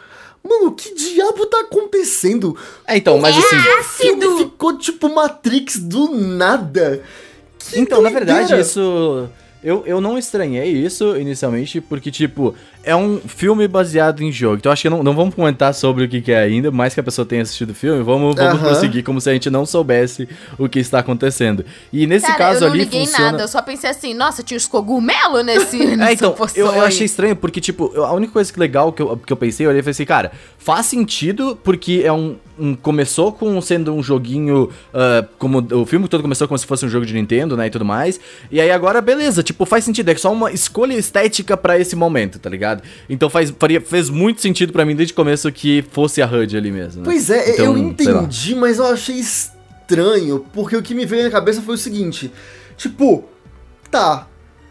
Mano, que diabo tá acontecendo? É, então, mas assim... O filme ficou tipo Matrix do nada. Que Então, na verdade, doideira. isso. Eu, eu não estranhei isso inicialmente, porque, tipo, é um filme baseado em jogo. Então, acho que não, não vamos comentar sobre o que, que é ainda, mais que a pessoa tenha assistido o filme. Vamos, vamos prosseguir como se a gente não soubesse o que está acontecendo. E nesse Cara, caso eu não ali liguei funciona. nada, eu só pensei assim, nossa, tinha os cogumelos nesse, É, então, eu, eu achei estranho, porque, tipo, eu- a única coisa que legal que eu, que eu pensei, eu olhei e falei assim, cara, faz sentido, porque é um. Um- começou com sendo um joguinho. ah, como o filme todo começou como se fosse um jogo de Nintendo, né? E tudo mais. E aí agora, beleza, tipo, faz sentido. É só uma escolha estética pra esse momento, tá ligado? Então faz, faria, fez muito sentido pra mim desde o começo que fosse a HUD ali mesmo. Né? Pois é, Então, eu entendi, mas eu achei estranho, porque o que me veio na cabeça foi o seguinte: tipo, tá,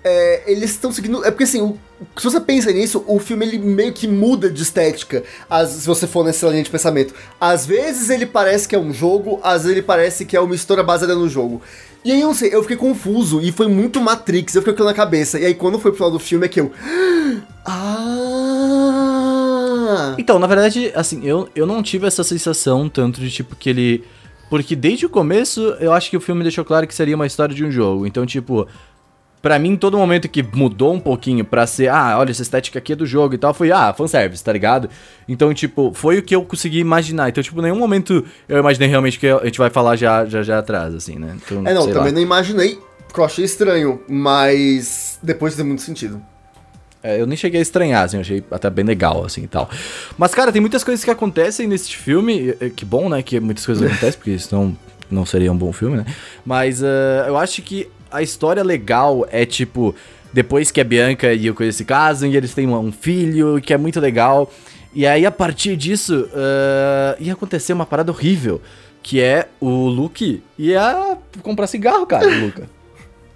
é, eles estão seguindo. É porque assim, o- se você pensa nisso, o filme ele meio que muda de estética, as- se você for nessa linha de pensamento. Às vezes ele parece que é um jogo, às vezes ele parece que é uma história baseada no jogo. E aí eu não sei, eu fiquei confuso e foi muito Matrix, eu fiquei com aquilo na cabeça. E aí quando foi pro final do filme é que eu. Ah! Então, na verdade, assim, eu, eu não tive essa sensação tanto de tipo que ele. Porque desde o começo eu acho que o filme deixou claro que seria uma história de um jogo. Então, tipo. Pra mim, todo momento que mudou um pouquinho pra ser, ah, olha, essa estética aqui é do jogo e tal, foi, ah, fanservice, tá ligado? Então, tipo, foi o que eu consegui imaginar. Então, tipo, nenhum momento eu imaginei realmente que a gente vai falar já, já, já atrás, assim, né? Então, É, não, também lá. não imaginei, porque eu achei estranho, mas depois tem muito sentido. É, eu nem cheguei a estranhar, assim, eu achei até bem legal, assim, e tal. Mas, cara, tem muitas coisas que acontecem nesse filme, que bom, né, que muitas coisas acontecem, porque senão não seria um bom filme, né? Mas ah, eu acho que a história legal é, tipo, depois que a Bianca e o Coisa se casam, e eles têm um, filho, que é muito legal. E aí, a partir disso, ah, ia acontecer uma parada horrível, que é o Luke ia comprar cigarro, cara, o Luca.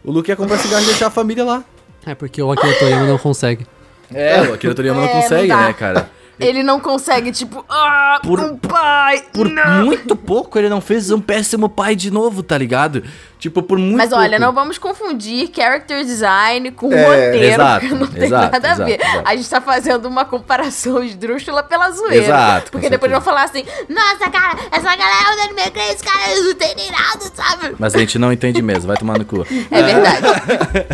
O Luke ia comprar cigarro e deixar a família lá. É porque o Akira Toriyama não consegue. É, o Akira Toriyama É, não não consegue, né, cara? Ele não consegue, tipo, ah, Por- um pai, Por não. muito pouco ele não fez um péssimo pai de novo, tá ligado? Tipo, por muito Mas olha, pouco. não vamos confundir character design com É, roteiro, exato, porque não tem exato, nada a exato, ver. exato. A gente tá fazendo uma comparação esdrúxula pela zoeira. Exato, Porque depois vão falar assim, nossa, cara, essa galera é anime crazy, cara, eles não tem nem nada, sabe? Mas a gente não entende mesmo, vai tomar no cu. É verdade.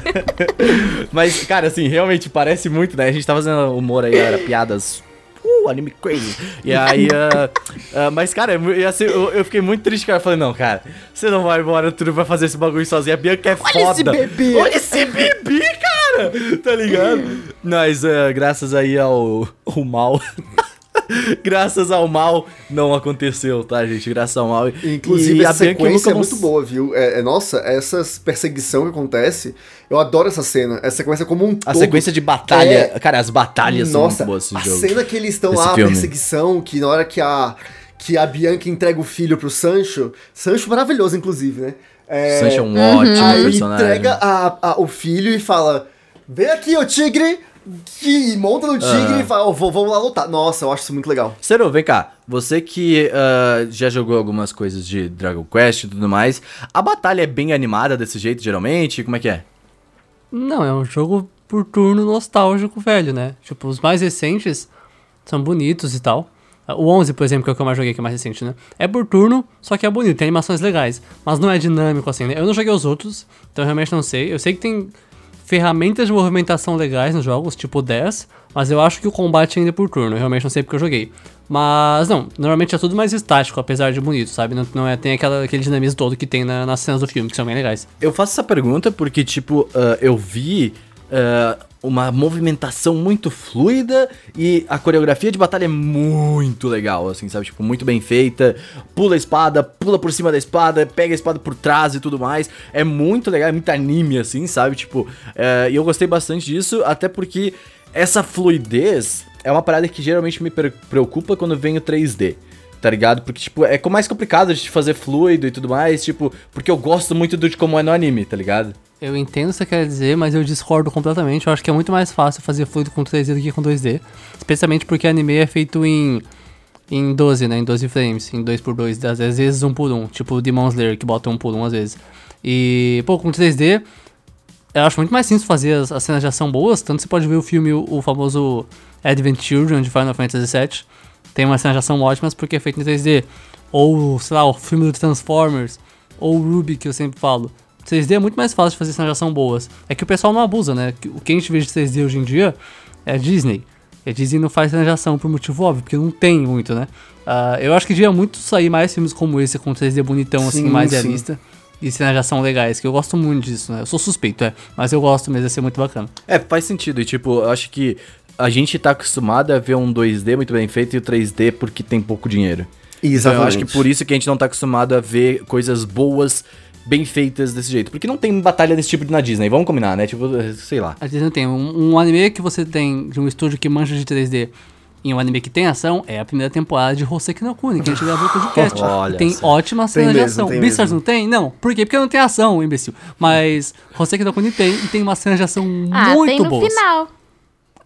Mas, cara, assim, realmente parece muito, né? A gente tá fazendo humor aí, era piadas. Uh, anime crazy. E aí, ah, ah, mas, cara, eu, assim, eu, eu fiquei muito triste, cara. Eu falei, não, cara, você não vai embora, tu não vai fazer esse bagulho sozinho. A Bianca é foda. esse bebê. Olha esse bebê, cara! Tá ligado? Mas, ah, graças aí ao, ao mal. graças ao mal, não aconteceu, tá, gente? Graças ao mal. Inclusive, E o sequência é muito boa, viu? É, é- nossa, essa perseguição que acontece, eu adoro essa cena. Essa sequência como um A todo. sequência de batalha. É- Cara, as batalhas são Nossa, muito boas nesse a jogo. cena que eles estão lá, a perseguição, que na hora que a, que a Bianca entrega o filho pro Sancho, Sancho maravilhoso, inclusive, né? É, Sancho é um ótimo Aí personagem. entrega a- a- o filho e fala: Vem aqui, ô tigre, que monta no tigre Aham. e fala, ó, vou- vamos lá lutar. Nossa, eu acho isso muito legal. Cero, vem cá. Você que ah, já jogou algumas coisas de Dragon Quest e tudo mais, a batalha é bem animada desse jeito, geralmente? Como é que é? Não, é um jogo por turno nostálgico velho, né? Tipo, os mais recentes são bonitos e tal. O 11, por exemplo, que é o que eu mais joguei, que é mais recente, né? É por turno, só que é bonito, tem animações legais. Mas não é dinâmico assim, né? Eu não joguei os outros, então eu realmente não sei. Eu sei que tem ferramentas de movimentação legais nos jogos, tipo 10, mas eu acho que o combate ainda é por turno. Eu realmente não sei porque eu joguei. Mas não, normalmente é tudo mais estático, apesar de bonito, sabe? Não, não é, tem aquela, aquele dinamismo todo que tem na- nas cenas do filme, que são bem legais. Eu faço essa pergunta porque, tipo, ah, eu vi ah, uma movimentação muito fluida e a coreografia de batalha é muito legal, assim, sabe? Tipo, muito bem feita. Pula a espada, pula por cima da espada, pega a espada por trás e tudo mais. É muito legal, é muito anime, assim, sabe? Tipo, eh, e eu gostei bastante disso, até porque essa fluidez é uma parada que geralmente me pre- preocupa quando vem o 3D. Tá ligado? Porque, tipo, é mais complicado de fazer fluido e tudo mais, tipo, porque eu gosto muito do de como é no anime, tá ligado? Eu entendo o que você quer dizer, mas eu discordo completamente. Eu acho que é muito mais fácil fazer fluido com 3D do que com 2D. Especialmente porque anime é feito em, em 12, né? Em 12 frames, em 2x2, às vezes 1 por 1 Tipo o Demon Slayer, que bota 1 por 1 às vezes. E, pô, com 3D, eu acho muito mais simples fazer as, as cenas de ação boas. Tanto você pode ver o filme, o, o famoso Advent Children de Final Fantasy VII. Tem umas cenas de ação ótimas porque é feito em 3D. Ou, sei lá, o filme do Transformers. Ou o Ruby, que eu sempre falo. 3D é muito mais fácil de fazer cenas de ação boas. É que o pessoal não abusa, né? O que a gente vê de 3D hoje em dia é a Disney. E a Disney não faz cenas de ação por motivo óbvio, porque não tem muito, né? Ah, eu acho que devia muito sair mais filmes como esse, com 3D bonitão, assim, Sim, mais sim. realista. E cenas de ação legais, que eu gosto muito disso, né? Eu sou suspeito, é. Mas eu gosto mesmo, ia ser muito bacana. É, faz sentido. E, tipo, eu acho que a gente tá acostumado a ver um 2D muito bem feito e o 3D porque tem pouco dinheiro. Então, eu acho que por isso que a gente não tá acostumado a ver coisas boas, bem feitas desse jeito. Porque não tem batalha desse tipo na Disney, vamos combinar, né? Tipo, sei lá. A Disney tem um, um anime que você tem de um estúdio que manja de 3D em um anime que tem ação, é a primeira temporada de Hoseki no Kuni, que a gente gravou o podcast. Olha tem só. ótimas cenas de mesmo, ação. tem Beastars mesmo. não tem? Não. Por quê? Porque não tem ação, imbecil. Mas Hoseki no Kuni tem, e tem uma cena de ação Ah, muito tem no boas. final.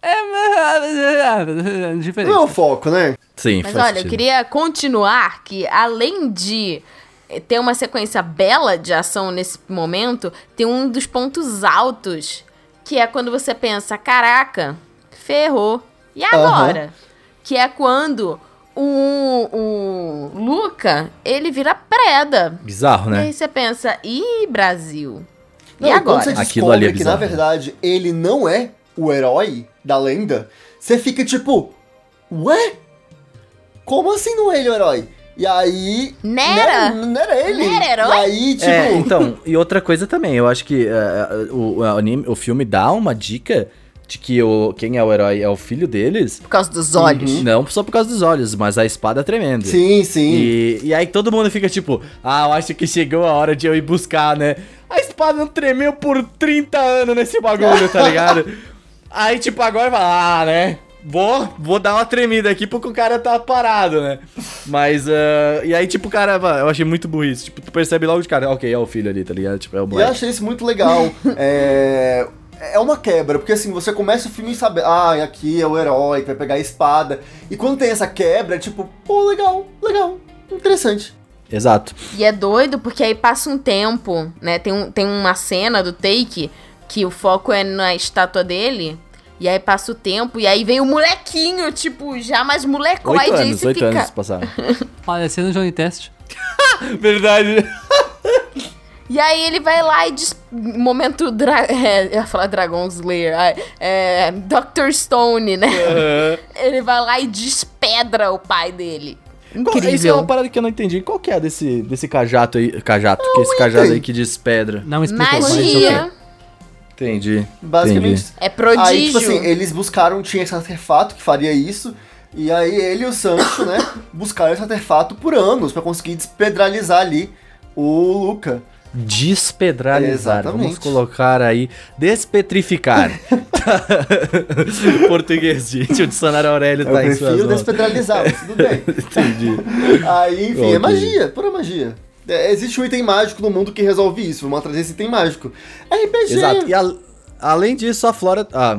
É, diferente. Não é o foco, né? Sim, Mas faz olha, eu sentido. queria continuar que além de ter uma sequência bela de ação nesse momento, tem um dos pontos altos, que é quando você pensa, caraca, ferrou. E agora? Que é quando o, o Luca, ele vira preda. Bizarro, E né? aí você pensa, ih, Brasil. Não, e quando agora? você Aquilo ali é descobre que, na bizarro. verdade, ele não é o herói da lenda, você fica tipo, ué? Como assim não é ele o herói? E aí... Nera? Não, não era ele. Não era herói? E aí, tipo... É, então, e outra coisa também, eu acho que eh, o, o anime, o filme dá uma dica de que o, quem é o herói é o filho deles. Por causa dos olhos. Não só por causa dos olhos, mas a espada é tremenda. Sim, sim. E, e aí todo mundo fica tipo, ah, eu acho que chegou a hora de eu ir buscar, né? A espada não tremeu por 30 anos nesse bagulho, tá ligado? aí, tipo, agora fala, ah, né? Vou, vou dar uma tremida aqui porque o cara tá parado, né? Mas, ah, e aí, tipo, o cara, eu achei muito burrice. Tipo, tu percebe logo de cara, ok, é o filho ali, tá ligado? Tipo, é o E eu Black. achei isso muito legal. é... é uma quebra, porque assim, você começa o filme e sabe, ah, aqui é o herói que vai pegar a espada. E quando tem essa quebra, é tipo, pô, legal, legal, interessante. Exato. E é doido porque aí passa um tempo, né? Tem, um, tem uma cena do take que o foco é na estátua dele. E aí passa o tempo e aí vem o molequinho, tipo, já mais molecoide. Oito anos, oito fica. anos passaram. Parecendo o Johnny Test. Verdade. E aí ele vai lá e diz. Momento. Dra... É, eu ia falar Dragon Slayer. É, Dr. Stone, né? Ele vai lá e despedra o pai dele. Qual- Isso é Incrível. uma parada que eu não entendi. Qual que é desse, desse cajato aí? Cajato, que é esse cajado aí que despedra. Não ok. Magia. Entendi. Basicamente. Entendi. É prodígio. Aí, tipo assim, eles buscaram, tinha esse artefato que faria isso. E aí ele e o Sancho, né, buscaram esse artefato por anos pra conseguir despedralizar ali o Luca. Despedralizar. Vamos Exatamente. colocar aí. Despetrificar. Português, gente. O dicionário Aurélio Eu tá em suas prefiro mãos. despedralizar, mas tudo bem. Entendi. Aí, enfim, Ok. é magia, pura magia. É, existe um item mágico no mundo que resolve isso. Vamos trazer esse item mágico. RPG. Exato. E a- além disso, a Flora. A,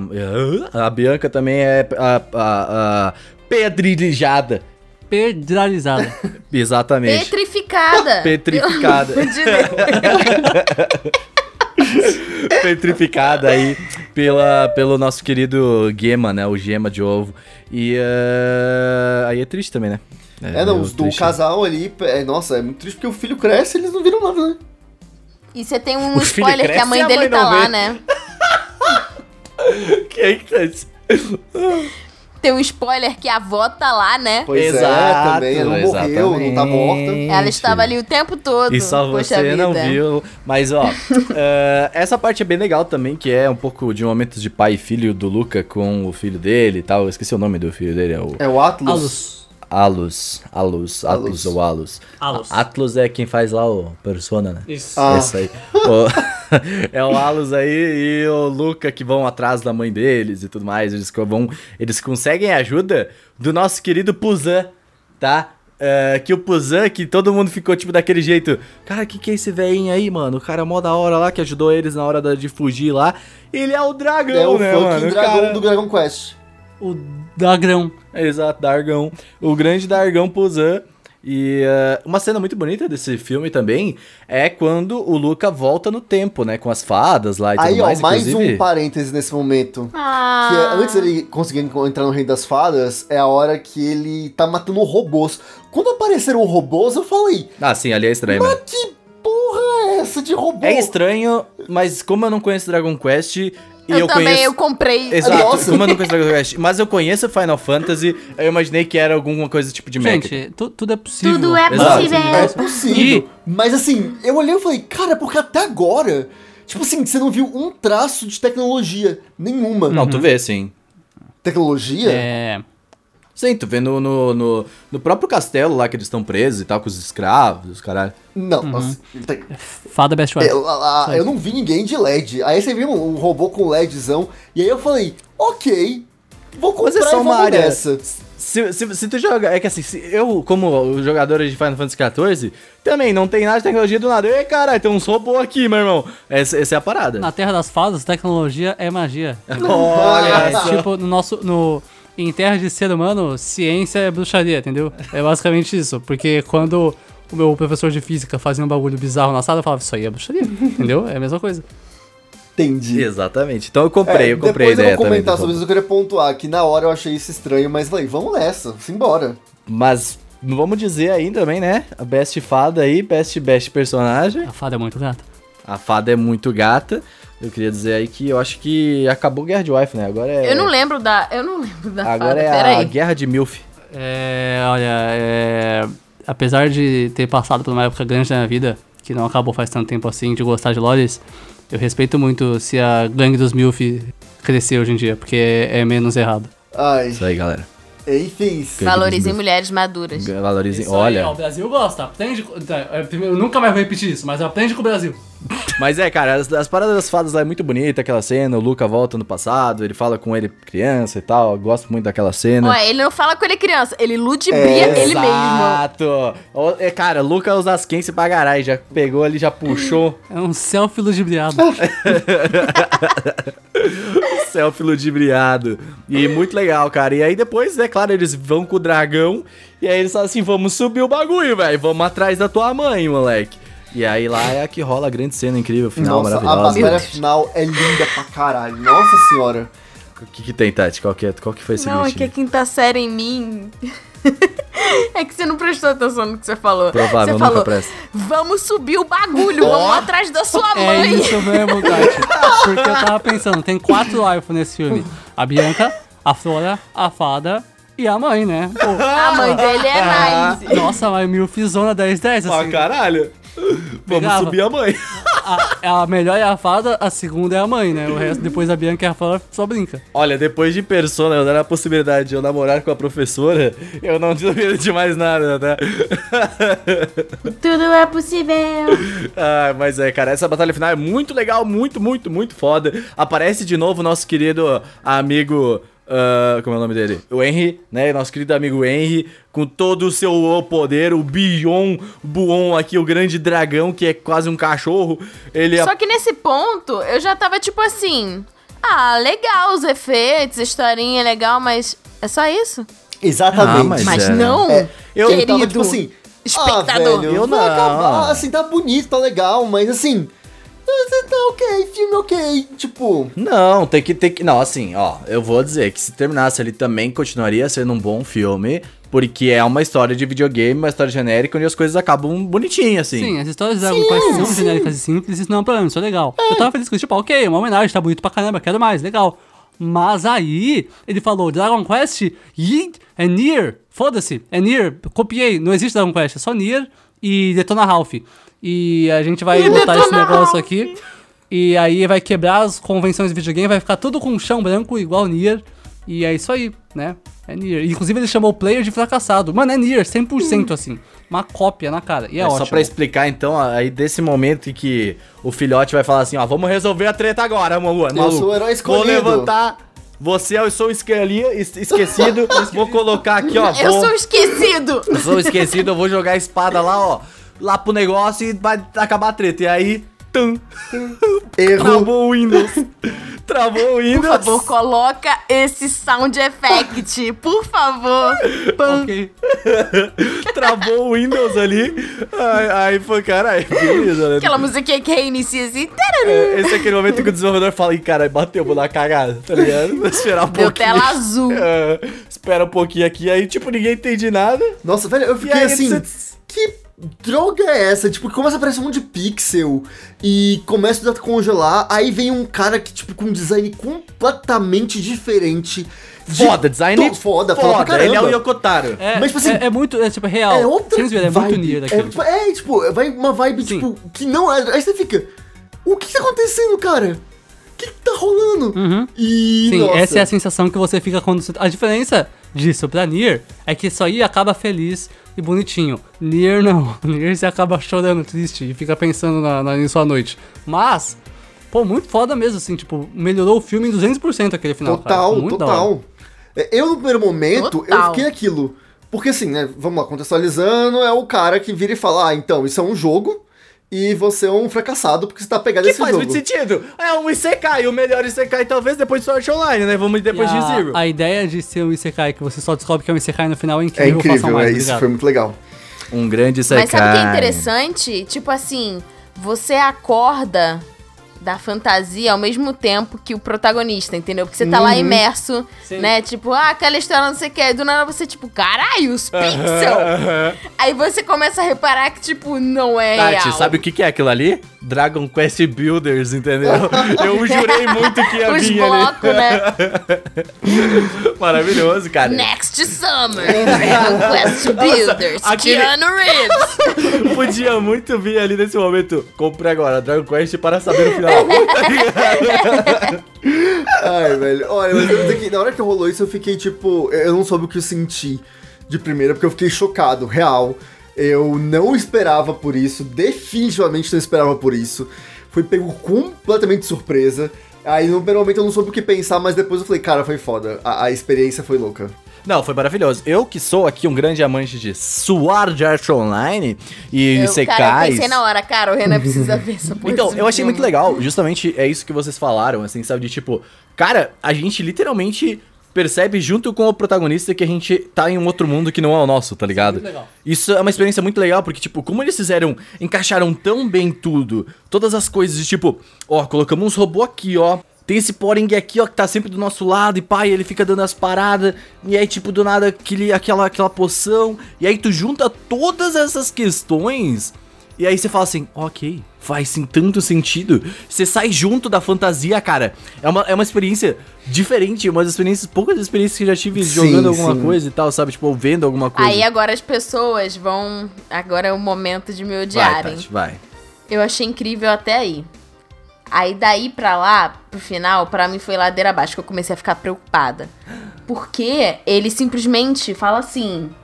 a Bianca também é a, a, a pedrilhada. Pedralizada. Exatamente. Petrificada. Petrificada. Petrificada aí pela, pelo nosso querido Gema, né? O Gema de ovo. E eh, aí é triste também, né? É, não, meio os do triste. casal ali, é, nossa, é muito triste porque o filho cresce e eles não viram nada, né? E você tem um O spoiler que a mãe a dele mãe tá não lá, vê. né? Quem é que tá isso? Tem um spoiler que a avó tá lá, né? Pois Exato, é, também, ela não morreu, não tá morta. exatamente. Ela estava ali o tempo todo. E só você não vida. viu. Mas, ó, eh, essa parte é bem legal também, que é um pouco de momentos de pai e filho do Luca com o filho dele e tal. Eu esqueci o nome do filho dele, é o É o Atlas. Alus. Alus. Atlus Alus. ou Alus. Alus. Atlus é quem faz lá o Persona, né? Isso. Ah. Esse aí. O- é o Alus aí e o Luca que vão atrás da mãe deles e tudo mais. Eles, vão, eles conseguem a ajuda do nosso querido Puzan, tá? É, que o Puzan, que todo mundo ficou tipo daquele jeito. Cara, que que é esse velhinho aí, mano? O cara é mó da hora lá que ajudou eles na hora da- de fugir lá. Ele é o dragão, É o né, fucking mano? O dragão cara- do Dragon Quest. O Dagrão. Exato, Dargão. O grande Dargão Puzan. E eh, uma cena muito bonita desse filme também é quando o Luca volta no tempo, né? Com as fadas lá e tudo Aí, ó, mais. mais inclusive. um parêntese nesse momento. Que é, Ah, antes dele conseguir entrar no Reino das Fadas, é a hora que ele tá matando robôs. Quando apareceram robôs, eu falei, Ah, sim, ali é estranho mesmo. que porra é essa de robô? É estranho, mas como eu não conheço Dragon Quest eu, eu, também, conheço. eu comprei. Exato, Nossa. como eu não conheço Dragon Quest, mas eu conheço Final Fantasy, eu imaginei que era alguma coisa tipo de mecha. Gente, tu- tudo é possível. Tudo é Exato. possível. É possível. Mas assim, eu olhei e falei, cara, porque até agora, tipo assim, você não viu um traço de tecnologia nenhuma. Não, tu vê, sim. Tecnologia? É. Sim, tu vê no, no, no, no próprio castelo lá que eles estão presos e tal, com os escravos, os caralho. Não, Uhum. assim, tem- Fada Best eu, a- a- eu não vi ninguém de LED. Aí você viu um, um robô com LEDzão, e aí eu falei, ok, vou comprar Mas é só uma área. nessa. Se, se, se tu joga. É que assim, se eu, como jogador de Final Fantasy XIV, também não tem nada de tecnologia do nada. Ei, caralho, tem uns robôs aqui, meu irmão. Essa, essa é a parada. Na Terra das Fadas, tecnologia é magia. Olha É, tipo, no nosso. No, em terra de ser humano, ciência é bruxaria, entendeu? É basicamente isso. Porque quando o meu professor de física fazia um bagulho bizarro na sala, eu falava, isso aí é bruxaria, entendeu? É a mesma coisa. Entendi. Exatamente. Então eu comprei, É, eu comprei a depois eu ideia vou comentar do sobre isso, eu queria pontuar que na hora eu achei isso estranho, mas falei, vamos nessa, simbora. Mas vamos dizer aí também, né? A best fada aí, best best personagem. A fada é muito gata. A fada é muito gata. Eu queria dizer aí que eu acho que acabou Guerra de Wife, né? Agora é. Eu não lembro da. Eu não lembro da Agora fada. é a aí. Guerra de Milf. É, olha, é, apesar de ter passado por uma época grande da minha vida, que não acabou faz tanto tempo assim, de gostar de lolis, eu respeito muito se a gangue dos MILF crescer hoje em dia, porque é, é menos errado. Ai, Isso aí, galera. enfim. Valorizem mulheres maduras. Valorizem. Isso aí, Olha. ó, o Brasil gosta, aprende. primeiro, eu nunca mais vou repetir isso, mas aprende com o Brasil. Mas é, cara, as, as paradas das fadas lá é muito bonita, aquela cena, o Luca volta no passado, ele fala com ele criança e tal, eu gosto muito daquela cena. Ué, ele não fala com ele criança, ele ludibria É, ele mesmo. Exato! É, cara, Luca usa as quense pra caralho, já pegou ali, já puxou É um selfie ludibriado. selfie ludibriado. E muito legal, cara. E aí depois, é claro, eles vão com o dragão e aí eles falam assim, vamos subir o bagulho, velho, vamos atrás da tua mãe, moleque. E aí lá é a que rola a grande cena incrível, final Nossa, a maravilhosa. batalha final é linda pra caralho. Nossa senhora. O que, que tem, Tati? Qual que, é, qual que foi esse Não, é que a quinta série em mim. é que você não prestou atenção no que você falou. Provável, você nunca falou, presta. vamos subir o bagulho, vamos atrás da sua É mãe. isso mesmo, Tati. Porque eu tava pensando, tem quatro elfos nesse filme. A Bianca, a Flora, a Fada e a mãe, né? Pô, A mãe dele é nice. nossa, mas Milfzona 1010, Ah, assim. caralho! Vamos Pegava. subir a mãe. A, a melhor é a Fada, a segunda é a mãe, né? O resto, depois a Bianca e a Flora só brinca. Olha, depois de Persona, eu dar a possibilidade de eu namorar com a professora, eu não duvido de mais nada, tá? Tudo é possível. ah, mas é, cara, essa batalha final é muito legal, muito, muito, muito foda. Aparece de novo o nosso querido amigo ah, como é o nome dele? O Henry, né? Nosso querido amigo Henry, com todo o seu poder, o Bion Buon aqui, o grande dragão, que é quase um cachorro. Ele é Só que nesse ponto, eu já tava tipo assim. Ah, legal os efeitos, a historinha é legal, mas é só isso? Exatamente. Ah, mas Mas é. não, É, Eu- eu tava querido tipo assim. espectador. Ah, velho, Eu vai não. acabar, assim, tá bonito, tá legal, mas assim. Tá ok, filme ok. Tipo. Não, tem que ter que. Não, assim, ó, eu vou dizer que se terminasse ali também continuaria sendo um bom filme, porque é uma história de videogame, uma história genérica, onde as coisas acabam bonitinhas, assim. Sim, as histórias de Dragon Quest são genéricas e simples, isso não é um problema, isso é legal. Eu tava feliz com isso, tipo, ok, uma homenagem, tá bonito pra caramba, quero mais, legal. Mas aí, ele falou, Dragon Quest e é Nier, foda-se, é Nier, copiei, não existe Dragon Quest, é só Nier e Detona Ralph. E a gente vai botar esse negócio aqui, e aí vai quebrar as convenções de videogame, vai ficar tudo com chão branco igual Nier, e é isso aí, né? É Nier. Inclusive ele chamou o player de fracassado. Mano, é Nier, 100% assim. Uma cópia na cara. E é, É ótimo. só pra explicar, então, aí desse momento em que o filhote vai falar assim, ó, vamos resolver a treta agora, maluco. Eu sou o herói escolhido. Vou levantar, você, eu sou esquelia, es- esquecido, vou colocar aqui, ó, Eu vou, sou esquecido! eu sou esquecido, eu vou jogar a espada lá, ó, lá pro negócio e vai acabar a treta. E aí, tum, Erro. travou o Windows. Travou o Por Windows. favor, coloca esse sound effect, por favor. Ok. Travou o Windows ali. Aí, aí foi, caralho, beleza, né? Aquela musiquinha que reinicia assim. É, Esse é aquele momento que o desenvolvedor fala, ih, cara, bateu, vou dar cagada, tá ligado? Vou esperar um Deu pouquinho. tela azul. É, espera um pouquinho aqui, aí, tipo, ninguém entende nada. Nossa, velho, eu fiquei aí, assim. você- Que droga é essa? Tipo, começa a aparecer um monte de pixel e começa a congelar. Aí vem um cara que, tipo, com um design completamente diferente. de Foda, design to- foda, foda, pra ele é o. Yokotaro. É, Mas, tipo assim, é, é muito, é tipo, real. É outra é vibe. muito daquilo. tipo. É, é, tipo, vai uma vibe, Sim. tipo, que não é. Aí você fica. O que tá acontecendo, cara? O que, que tá rolando? Uhum. E. Sim, nossa, essa é a sensação que você fica quando você... A diferença disso pra Nier é que isso aí acaba feliz e bonitinho. Nier não. Nier você acaba chorando, triste e fica pensando na, na, em sua noite. Mas, pô, muito foda mesmo, assim, tipo, melhorou o filme em 200% aquele final. Total, total. É, Eu, no primeiro momento, eu Total. fiquei aquilo. Porque assim, né? Vamos lá, contextualizando, é o cara que vira e fala: Ah, então, isso é um jogo e você é um fracassado porque você tá pegado Que nesse faz jogo. muito sentido. É um Isekai, o melhor Isekai talvez depois de Sword Online, né? Vamos depois E de a, Zero. a ideia de ser um Isekai, que você só descobre que é um Isekai no final, é É incrível. façam incrível, mais, é tá isso, ligado? foi muito legal. Um grande Isekai. Mas sabe o que é interessante? Tipo assim, você acorda da fantasia ao mesmo tempo que o protagonista, entendeu? Porque você tá Uhum. lá imerso, Sim. né? Tipo, ah, aquela história não sei o que. Aí do nada você, tipo, caralho, os pixels. Aham. Aí você começa a reparar que, tipo, não é Tati, real. sabe o que que é aquilo ali? Dragon Quest Builders, entendeu? Eu jurei muito que ia Os vir ali. blocos, né? Maravilhoso, cara. Next Summer, Dragon Quest Builders, aquele- Keanu Reeves. Podia muito vir ali nesse momento. Compre agora, Dragon Quest para saber o final. Ai, velho. Olha, mas eu que na hora que rolou isso, eu fiquei tipo. Eu não soube o que eu senti de primeira, porque eu fiquei chocado, real. Eu não esperava por isso, definitivamente não esperava por isso. Fui pego completamente de surpresa. Aí no primeiro momento eu não soube o que pensar, mas depois eu falei, cara, foi foda. A, a experiência foi louca. Não, foi maravilhoso. Eu que sou aqui um grande amante de Sword Art Online e Eu, cara, eu pensei na hora, cara, o Renan precisa ver essa porra Então, eu achei muito legal, justamente é isso que vocês falaram, assim, sabe? De tipo, cara, a gente literalmente percebe junto com o protagonista que a gente tá em um outro mundo que não é o nosso, tá ligado? muito legal. Isso é uma experiência muito legal, porque, tipo, como eles fizeram, encaixaram tão bem tudo, todas as coisas, de tipo, ó, colocamos uns robôs aqui, ó. Tem esse Poring aqui, ó, que tá sempre do nosso lado, e pai, ele fica dando as paradas, e aí, tipo, do nada, aquele, aquela, aquela poção, e aí tu junta todas essas questões, e aí você fala assim, ok, faz sim tanto sentido. Você sai junto da fantasia, cara. É uma, é uma experiência diferente, umas experiências, poucas experiências que eu já tive Sim, jogando alguma sim. coisa e tal, sabe? Tipo, vendo alguma coisa. Aí agora as pessoas vão. Agora é o momento de me vai, odiarem. Tati, vai. Eu achei incrível até aí. Aí daí pra lá, pro final, pra mim foi ladeira abaixo, que eu comecei a ficar preocupada. Porque ele simplesmente fala assim: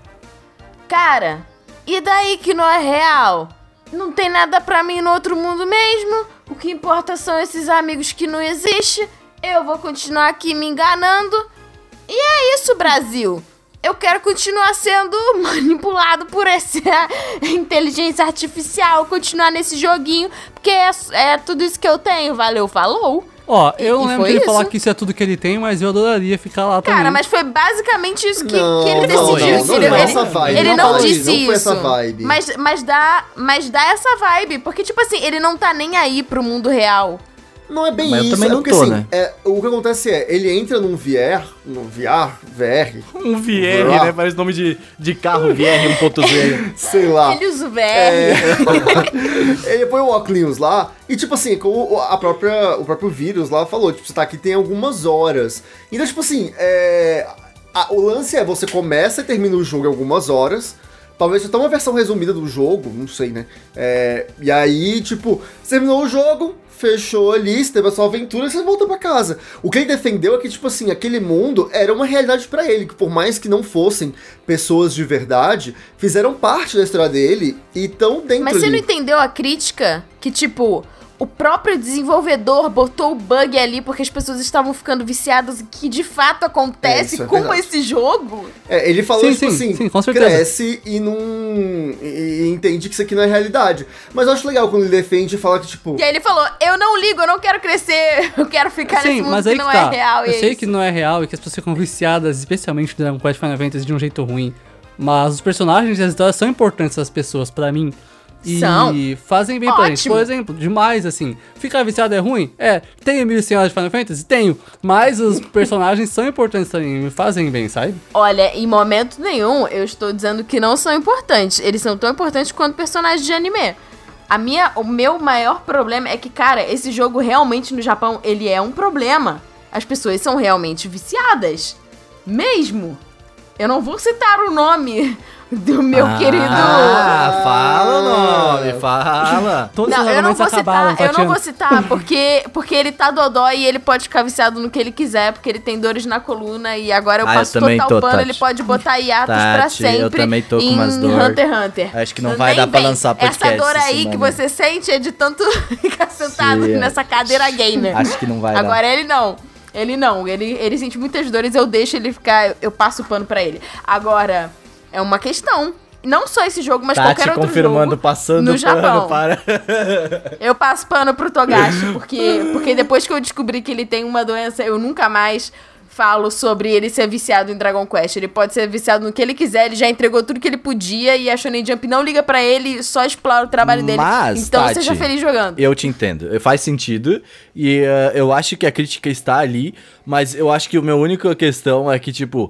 Cara, e daí que não é real? Não tem nada pra mim no outro mundo mesmo? O que importa são esses amigos que não existem. Eu vou continuar aqui me enganando. É isso, Brasil. Eu quero continuar sendo manipulado por essa inteligência artificial, continuar nesse joguinho, porque é, é tudo isso que eu tenho. Valeu, falou. Ó, eu E- não lembro dele falar que isso é tudo que ele tem, mas eu adoraria ficar lá também. Cara, mas foi basicamente isso que, Não, que ele não, decidiu. não, não ele, foi ele- essa vibe, ele não não, foi- disse não isso. foi essa vibe. Mas, mas, dá, mas dá essa vibe. Porque, tipo assim, ele não tá nem aí pro mundo real. Não é bem Mas eu isso, também é não porque tô, assim, né? é, o que acontece é, ele entra num VR, num VR, VR, Um VR, Uau. né? Parece nome de, de carro VR 1.0. sei lá. Ele usa o VR. É. ele põe o óculos lá e, tipo assim, como o- a própria, o próprio vírus lá falou, tipo, você tá aqui tem algumas horas. Então, tipo assim, é, a- o lance é, você começa e termina o jogo em algumas horas, talvez até uma versão resumida do jogo, não sei, né? É, e aí, tipo, você terminou o jogo, fechou ali, você teve a sua aventura e você volta pra casa. O que ele defendeu é que, tipo assim, aquele mundo era uma realidade pra ele, que por mais que não fossem pessoas de verdade, fizeram parte da história dele e estão dentro Mas você ali. não entendeu a crítica? Que, tipo, o próprio desenvolvedor botou o bug ali porque as pessoas estavam ficando viciadas, que de fato É, acontece isso é com verdade. esse jogo. É, ele falou, Sim, tipo sim, assim, sim, com certeza. cresce e não. E, entende que isso aqui não é realidade. Mas eu acho legal quando ele defende e fala que, tipo. E aí ele falou: Eu não ligo, eu não quero crescer, eu quero ficar Sim, nesse mundo mas que aí não que tá. é real. eu é sei isso. que não é real e que as pessoas ficam viciadas, especialmente no Dragon Quest Final Fantasy, de um jeito ruim. Mas os personagens e as histórias são importantes às pessoas, pra mim. E São. fazem bem pra gente. Ótimo. Por exemplo, demais, assim. Ficar viciado é ruim? É. Tenho mil senhoras de Final Fantasy? Tenho. Mas os personagens são importantes também, me fazem bem, sabe? Olha, em momento nenhum eu estou dizendo que não são importantes. Eles são tão importantes quanto personagens de anime. A minha, o meu maior problema é que, cara, esse jogo realmente no Japão, ele é um problema. As pessoas são realmente viciadas. Mesmo. Eu não vou citar o nome do meu querido... Ah, fala o nome, fala. Todos Não, os eu não vou acabaram, citar, eu não vou citar, porque, porque ele tá dodói e ele pode ficar viciado no que ele quiser, porque ele tem dores na coluna e agora eu Ah, eu passo também total tô, pano, Tati. ele pode botar hiatos pra Tati, eu sempre também tô com umas dor. Hunter x Hunter. Acho que não vai dar pra lançar podcast Essa dor aí que você sente é de tanto ficar sentado Sim, nessa cadeira gamer. Acho que não vai dar. Agora ele não. Ele não. Ele, ele sente muitas dores, eu deixo ele ficar. Eu passo o pano pra ele. Agora, é uma questão. Não só esse jogo, mas Tati qualquer outro confirmando, jogo passando no pano Japão. para... Eu passo pano pro Togashi, porque, porque depois que eu descobri que ele tem uma doença, eu nunca mais falo sobre ele ser viciado em Dragon Quest. Ele pode ser viciado no que ele quiser, ele já entregou tudo que ele podia e a Shonen Jump não liga pra ele, só explora o trabalho dele. Mas, então Tati, seja feliz jogando. Eu te entendo. Faz sentido. E eh, eu acho que a crítica está ali. Mas eu acho que a minha única questão é que, tipo,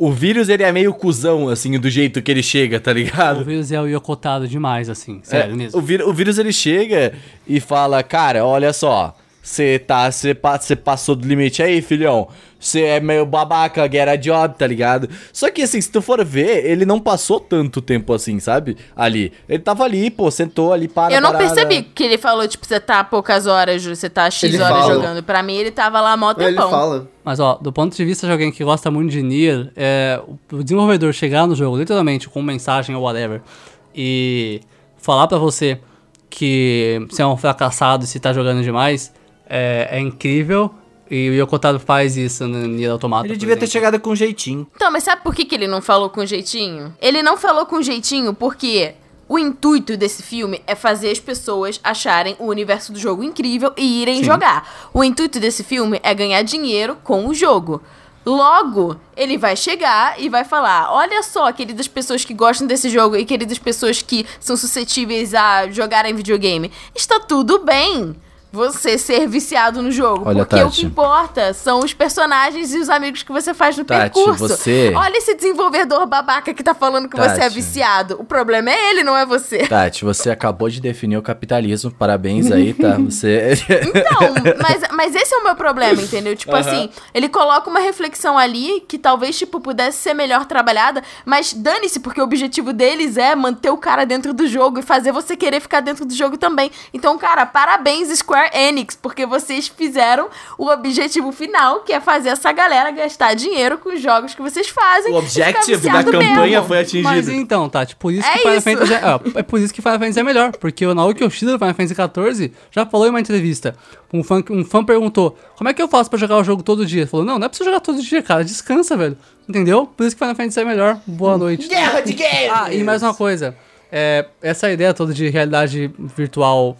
o vírus ele é meio cuzão, assim, do jeito que ele chega, tá O ligado? vírus é o Yokotado demais, assim. Sério É, mesmo. O, o vírus ele chega e fala: Cara, olha só. Você tá, você passou do limite aí, filhão. Você é meio babaca, get a job, tá ligado? Só que assim, se tu for ver, ele não passou tanto tempo assim, sabe? Ali. Ele tava ali, pô, sentou ali para. Eu não parada. percebi que ele falou, tipo, você tá poucas horas, você tá X Ele horas fala. jogando. Pra mim, ele tava lá mó Ele tempão. fala. Mas ó, do ponto de vista de alguém que gosta muito de Nier, é, o desenvolvedor chegar no jogo, literalmente, com mensagem ou whatever, e falar pra você que você é um fracassado e se tá jogando demais, é, é incrível. E o Yokotaro faz isso no Nier Automata. Ele por devia ter exemplo. chegado com jeitinho. Então, mas sabe por que, que ele não falou com jeitinho? Ele não falou com jeitinho porque o intuito desse filme é fazer as pessoas acharem o universo do jogo incrível e irem Sim. jogar. O intuito desse filme é ganhar dinheiro com o jogo. Logo, ele vai chegar e vai falar: Olha só, queridas pessoas que gostam desse jogo e queridas pessoas que são suscetíveis a jogarem videogame, está tudo bem você ser viciado no jogo. Olha, porque o Tati. que importa são os personagens e os amigos que você faz no Tati, percurso. você- Olha esse desenvolvedor babaca que tá falando que você é Tati. viciado. O problema é ele, não é você. Tati, você acabou de definir o capitalismo. Parabéns aí, tá? Você. Então, mas, mas esse é o meu problema, entendeu? Tipo Aham. assim, ele coloca uma reflexão ali que talvez, tipo, pudesse ser melhor trabalhada, mas dane-se, porque o objetivo deles é manter o cara dentro do jogo e fazer você querer ficar dentro do jogo também. Então, cara, parabéns, Square Enix, porque vocês fizeram o objetivo final, que é fazer essa galera gastar dinheiro com os jogos que vocês fazem. O objetivo da campanha mesmo. foi atingido. Mas então, Tati, por isso É que Final isso. Fantasy é, é por isso que Final Fantasy é melhor, porque o Naoki Yoshida do Final Fantasy XIV já falou em uma entrevista, um fã, um fã perguntou, como é que eu faço pra jogar o jogo todo dia? Ele falou, não, não é pra você jogar todo dia, cara, descansa, velho. Entendeu? Por isso que Final Fantasy é melhor. Boa noite. Guerra de games! Ah, e mais uma coisa. É, essa ideia toda de realidade virtual,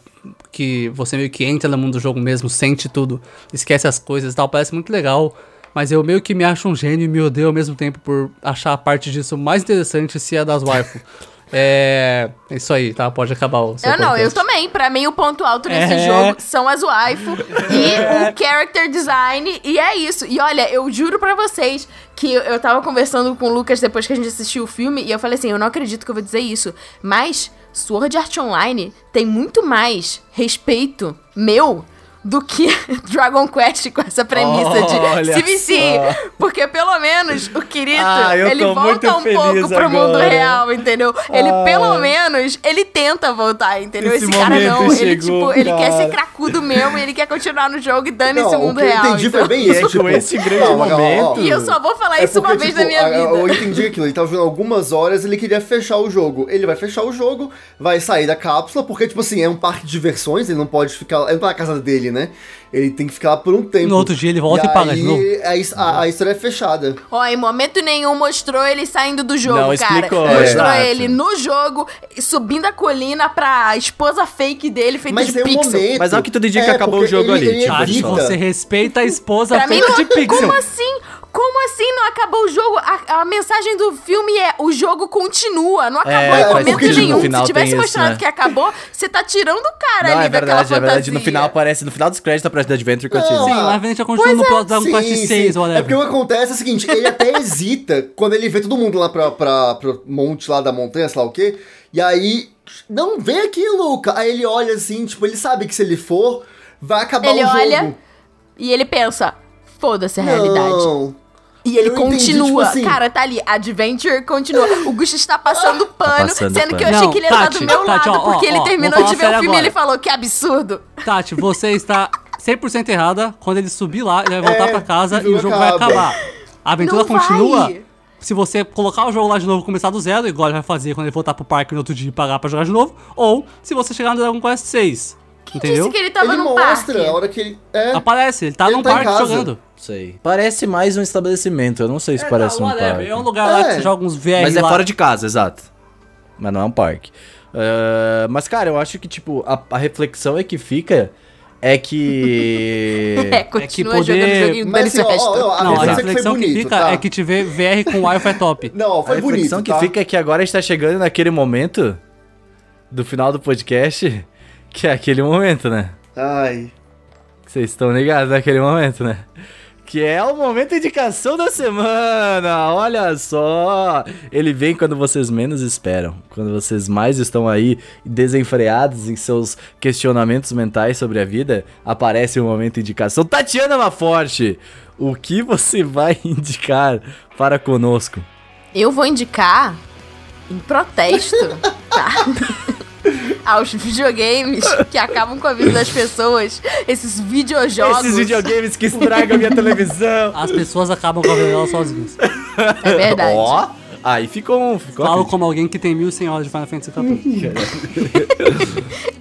que você meio que entra no mundo do jogo mesmo, sente tudo, esquece as coisas e tal, parece muito legal. Mas eu meio que me acho um gênio e me odeio ao mesmo tempo por achar a parte disso mais interessante se é das waifu. É. é Isso aí, tá? Pode acabar o seu Eu não, eu também. Pra mim, o ponto alto nesse É. jogo são as waifu e o character design. E é isso. E olha, eu juro pra vocês que eu- eu tava conversando com o Lucas depois que a gente assistiu o filme e eu falei assim: eu não acredito que eu vou dizer isso. Mas Sword Art Online tem muito mais respeito meu. Do que Dragon Quest com essa premissa Olha de só. Porque pelo menos o Kirito, Ah, ele volta um pouco pro mundo agora. real, entendeu? Ele Ah. pelo menos, ele tenta voltar, entendeu? Esse Esse, cara não, ele chegou, tipo, ele quer cara. ser cracudo mesmo, ele quer continuar no jogo e dane-se Não, o mundo que eu real. entendi então- foi bem isso. é tipo, com esse grande ó. momento. E eu só vou falar É isso uma porque, vez tipo, na minha a- vida. Eu entendi aquilo, ele tava jogando algumas horas, ele queria fechar o jogo. Ele vai fechar o jogo, vai sair da cápsula, porque, tipo assim, é um parque de diversões, ele não pode ficar. Ele não tá na casa dele, né? Ele tem que ficar lá por um tempo. No outro dia ele volta e paga de novo. A, a- a história é fechada. Ó, em momento nenhum mostrou ele saindo do jogo, Não, cara. explicou, Mostrou exato. ele no jogo, subindo a colina pra esposa fake dele, feita Mas de tem um pixel. momento. Mas ao que tudo indica, acabou porque o jogo ele- ali, ele tipo, Tati, evita. você respeita a esposa Pra mim, feita de pixel. como assim? Como assim não acabou o jogo? A, a mensagem do filme é o jogo continua, não acabou É, em momento nenhum. final Se tivesse mostrado né? que acabou, você tá tirando o cara Não, ali é daquela verdade, é fantasia. verdade. No final aparece, no final dos créditos aparece The Adventure Continues. Sim, lá vem já continua no plot Dragon Quest 6, É whatever. porque o que acontece é o seguinte, ele até hesita quando ele vê todo mundo lá pra, pra, pro monte lá da montanha, sei lá o quê, e aí, não, vem aqui, Luca. Aí ele olha assim, tipo, ele sabe que se ele for, vai acabar Ele o jogo. olha e ele pensa, foda-se a realidade. E ele Eu entendi, continua. tipo assim- Cara, tá ali. Adventure continua. O Gusto está passando pano, passando sendo que eu pano. achei Não, que ele ia estar do meu Tati, lado, ó, ó, porque ele ó, terminou vou de ver o filme e sério ele falou que absurdo. Tati, você está 100% errada. Quando ele subir lá, ele vai voltar É, pra casa e e o jogo jogo vai acaba. acabar. A aventura Não vai. continua. Se você colocar o jogo lá de novo e começar do zero, igual ele vai fazer quando ele voltar pro parque no outro dia e pagar pra jogar de novo, ou se você chegar no Dragon Quest 6. entendeu? Disse que ele tava ele no mostra parque. a hora que ele... É, Aparece, ele tá Ele num tá parque casa. jogando. Sei. Parece mais um estabelecimento. Eu não sei se parece tá, um parque. É um lugar lá que É. você joga uns VR Mas é lá. fora de casa, exato. Mas não é um parque. Ah, mas, cara, eu acho que, tipo, a, a reflexão é que fica é que. É, continua poder- jogando joguinho Mas, assim, ó, ó, ó, a Não, a reflexão que foi reflexão que, bonito, fica tá? é que te ver VR com Wi-Fi é top. Não, a foi reflexão bonito, que tá? fica é que agora a gente tá chegando naquele momento do final do podcast, que é aquele momento, né? Ai... Que Vocês estão ligados naquele momento, né? Que é o momento indicação da semana. Olha só. Ele vem quando vocês menos esperam. Quando vocês mais estão aí desenfreados em seus questionamentos mentais sobre a vida, aparece o momento indicação. Tatiana Maforte, o que você vai indicar para conosco? Eu vou indicar, em protesto, tá? aos videogames que acabam com a vida das pessoas, esses videojogos. Esses videogames que estragam a minha televisão. As pessoas acabam com a vida delas sozinhas. É verdade. Ó, aí ficou um. Ficou Falo como alguém que tem 1100 horas de Final Fantasy XIV.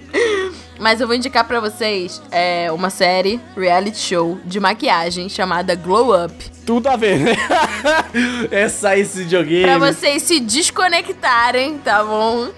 Mas eu vou indicar pra vocês é, uma série, reality show, de maquiagem chamada Glow Up. Tudo a ver, né? Essa aí, esse videogame. Pra vocês se desconectarem, tá bom?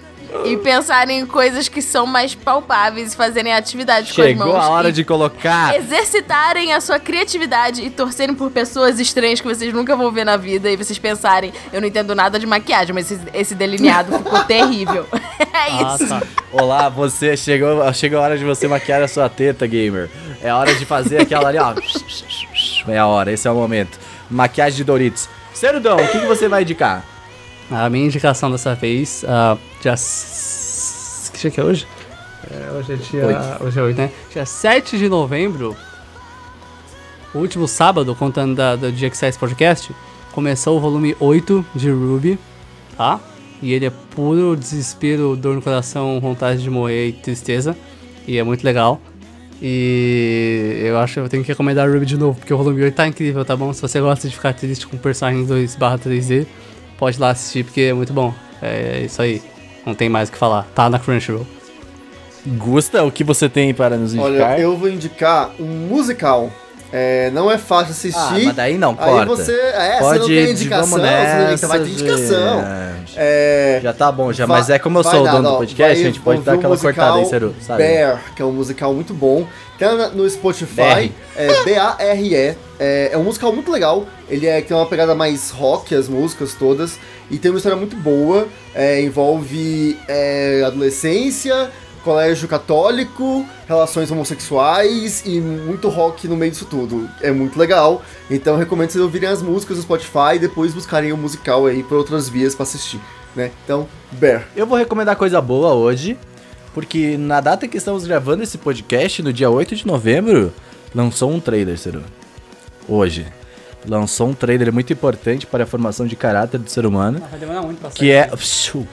E pensarem em coisas que são mais palpáveis, fazerem atividades com as Chegou mãos. a hora e de colocar. exercitarem a sua criatividade e torcerem por pessoas estranhas que vocês nunca vão ver na vida e vocês pensarem, eu não entendo nada de maquiagem, mas esse, esse delineado ficou terrível. É Ah, isso. tá. Olá, você chegou, chegou a hora de você maquiar a sua teta, gamer. É a hora de fazer aquela ali, ó. É a hora, esse é o momento. Maquiagem de Doritos. Cerudão, o que, que você vai indicar? A minha indicação dessa vez, ah, dia. Que dia que é hoje? É, hoje é dia. Oito. Hoje é 8, né? Dia 7 de novembro, o último sábado, contando da- do dia que sai esse podcast, começou o volume 8 de Ruby, tá? E ele é puro desespero, dor no coração, vontade de morrer e tristeza. E é muito legal. E eu acho que eu tenho que recomendar Ruby de novo, porque o volume 8 tá incrível, tá bom? Se você gosta de ficar triste com personagem 2/3D, pode ir lá assistir, porque é muito bom. É isso aí. Não tem mais o que falar. Tá na Crunchyroll. Gusta, o que você tem para nos indicar? Olha, eu vou indicar um musical. É, não é fácil assistir. Ah, mas daí não, Aí corta. você. É, Pode você não tem indicação, vamos você vai ter nessa, indicação. gente. É, Já tá bom, já, Va- mas é como eu vai sou o dono do podcast, vai a gente pode dar aquela cortada aí, Ceru, sabe? Bear, que é um musical muito bom. Tem no Spotify, é B-A-R-E. É, é um musical muito legal. Ele é, tem uma pegada mais rock, as músicas todas. E tem uma história muito boa. É, envolve é, adolescência, colégio católico, relações homossexuais e muito rock no meio disso tudo. É muito legal. Então eu recomendo vocês ouvirem as músicas no Spotify e depois buscarem o musical aí por outras vias pra assistir. Né? Então, Bear. Eu vou recomendar coisa boa hoje, porque na data que estamos gravando esse podcast, no dia 8 de novembro, lançou um trailer, Ceru. Hoje. Lançou um trailer muito importante para a formação de caráter do ser humano, Vai demorar muito pra que é... Psiu.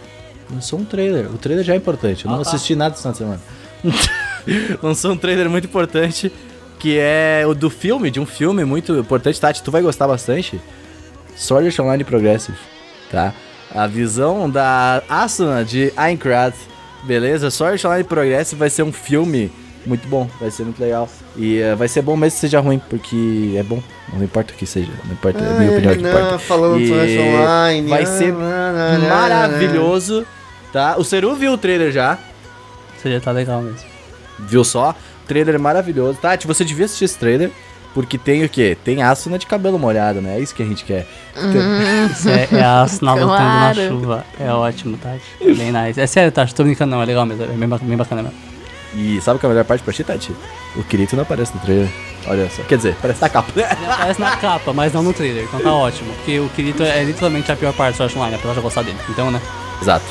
Lançou um trailer. O trailer já é importante, eu não Ah, tá. assisti nada de semana. lançou um trailer muito importante, que é o do filme, de um filme muito importante. Tati, tu vai gostar bastante. Sword Online Progressive, tá? A visão da Asuna de Aincrad, beleza? Sword Art Online Progressive vai ser um filme muito bom, vai ser muito legal. E eh, vai ser bom mesmo que seja ruim, porque é bom. Não importa o que seja, não importa, é a minha opinião que importa. falando E Online. vai ah, ser na, Maravilhoso, tá? O Seru viu o trailer já, Seria tá legal mesmo. viu só? Trailer maravilhoso. Tati, você devia assistir esse trailer, porque tem o quê? Tem Asuna de cabelo molhado, né? É isso que a gente quer. Isso é, é a sinal lutando na Claro. chuva. É ótimo, Tati. Bem nice. É sério, Tati, tô brincando não, é legal mesmo. É bem, bem bacana mesmo. E sabe qual é a melhor parte pra ti, Tati? O Kirito não aparece no trailer. Olha só. Quer dizer, parece na capa. Ele aparece na capa, mas não no trailer, então tá ótimo. Porque o Kirito é literalmente a pior parte do Sword Online, apesar de eu gostar dele. Então, né? Exato.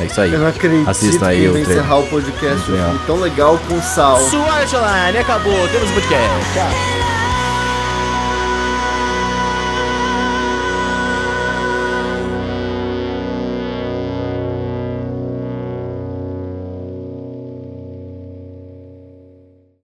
É isso aí. Eu não acredito Assistam aí que o trailer. encerrar o podcast tão legal com sal. Art Online acabou. Temos um podcast. Tchau.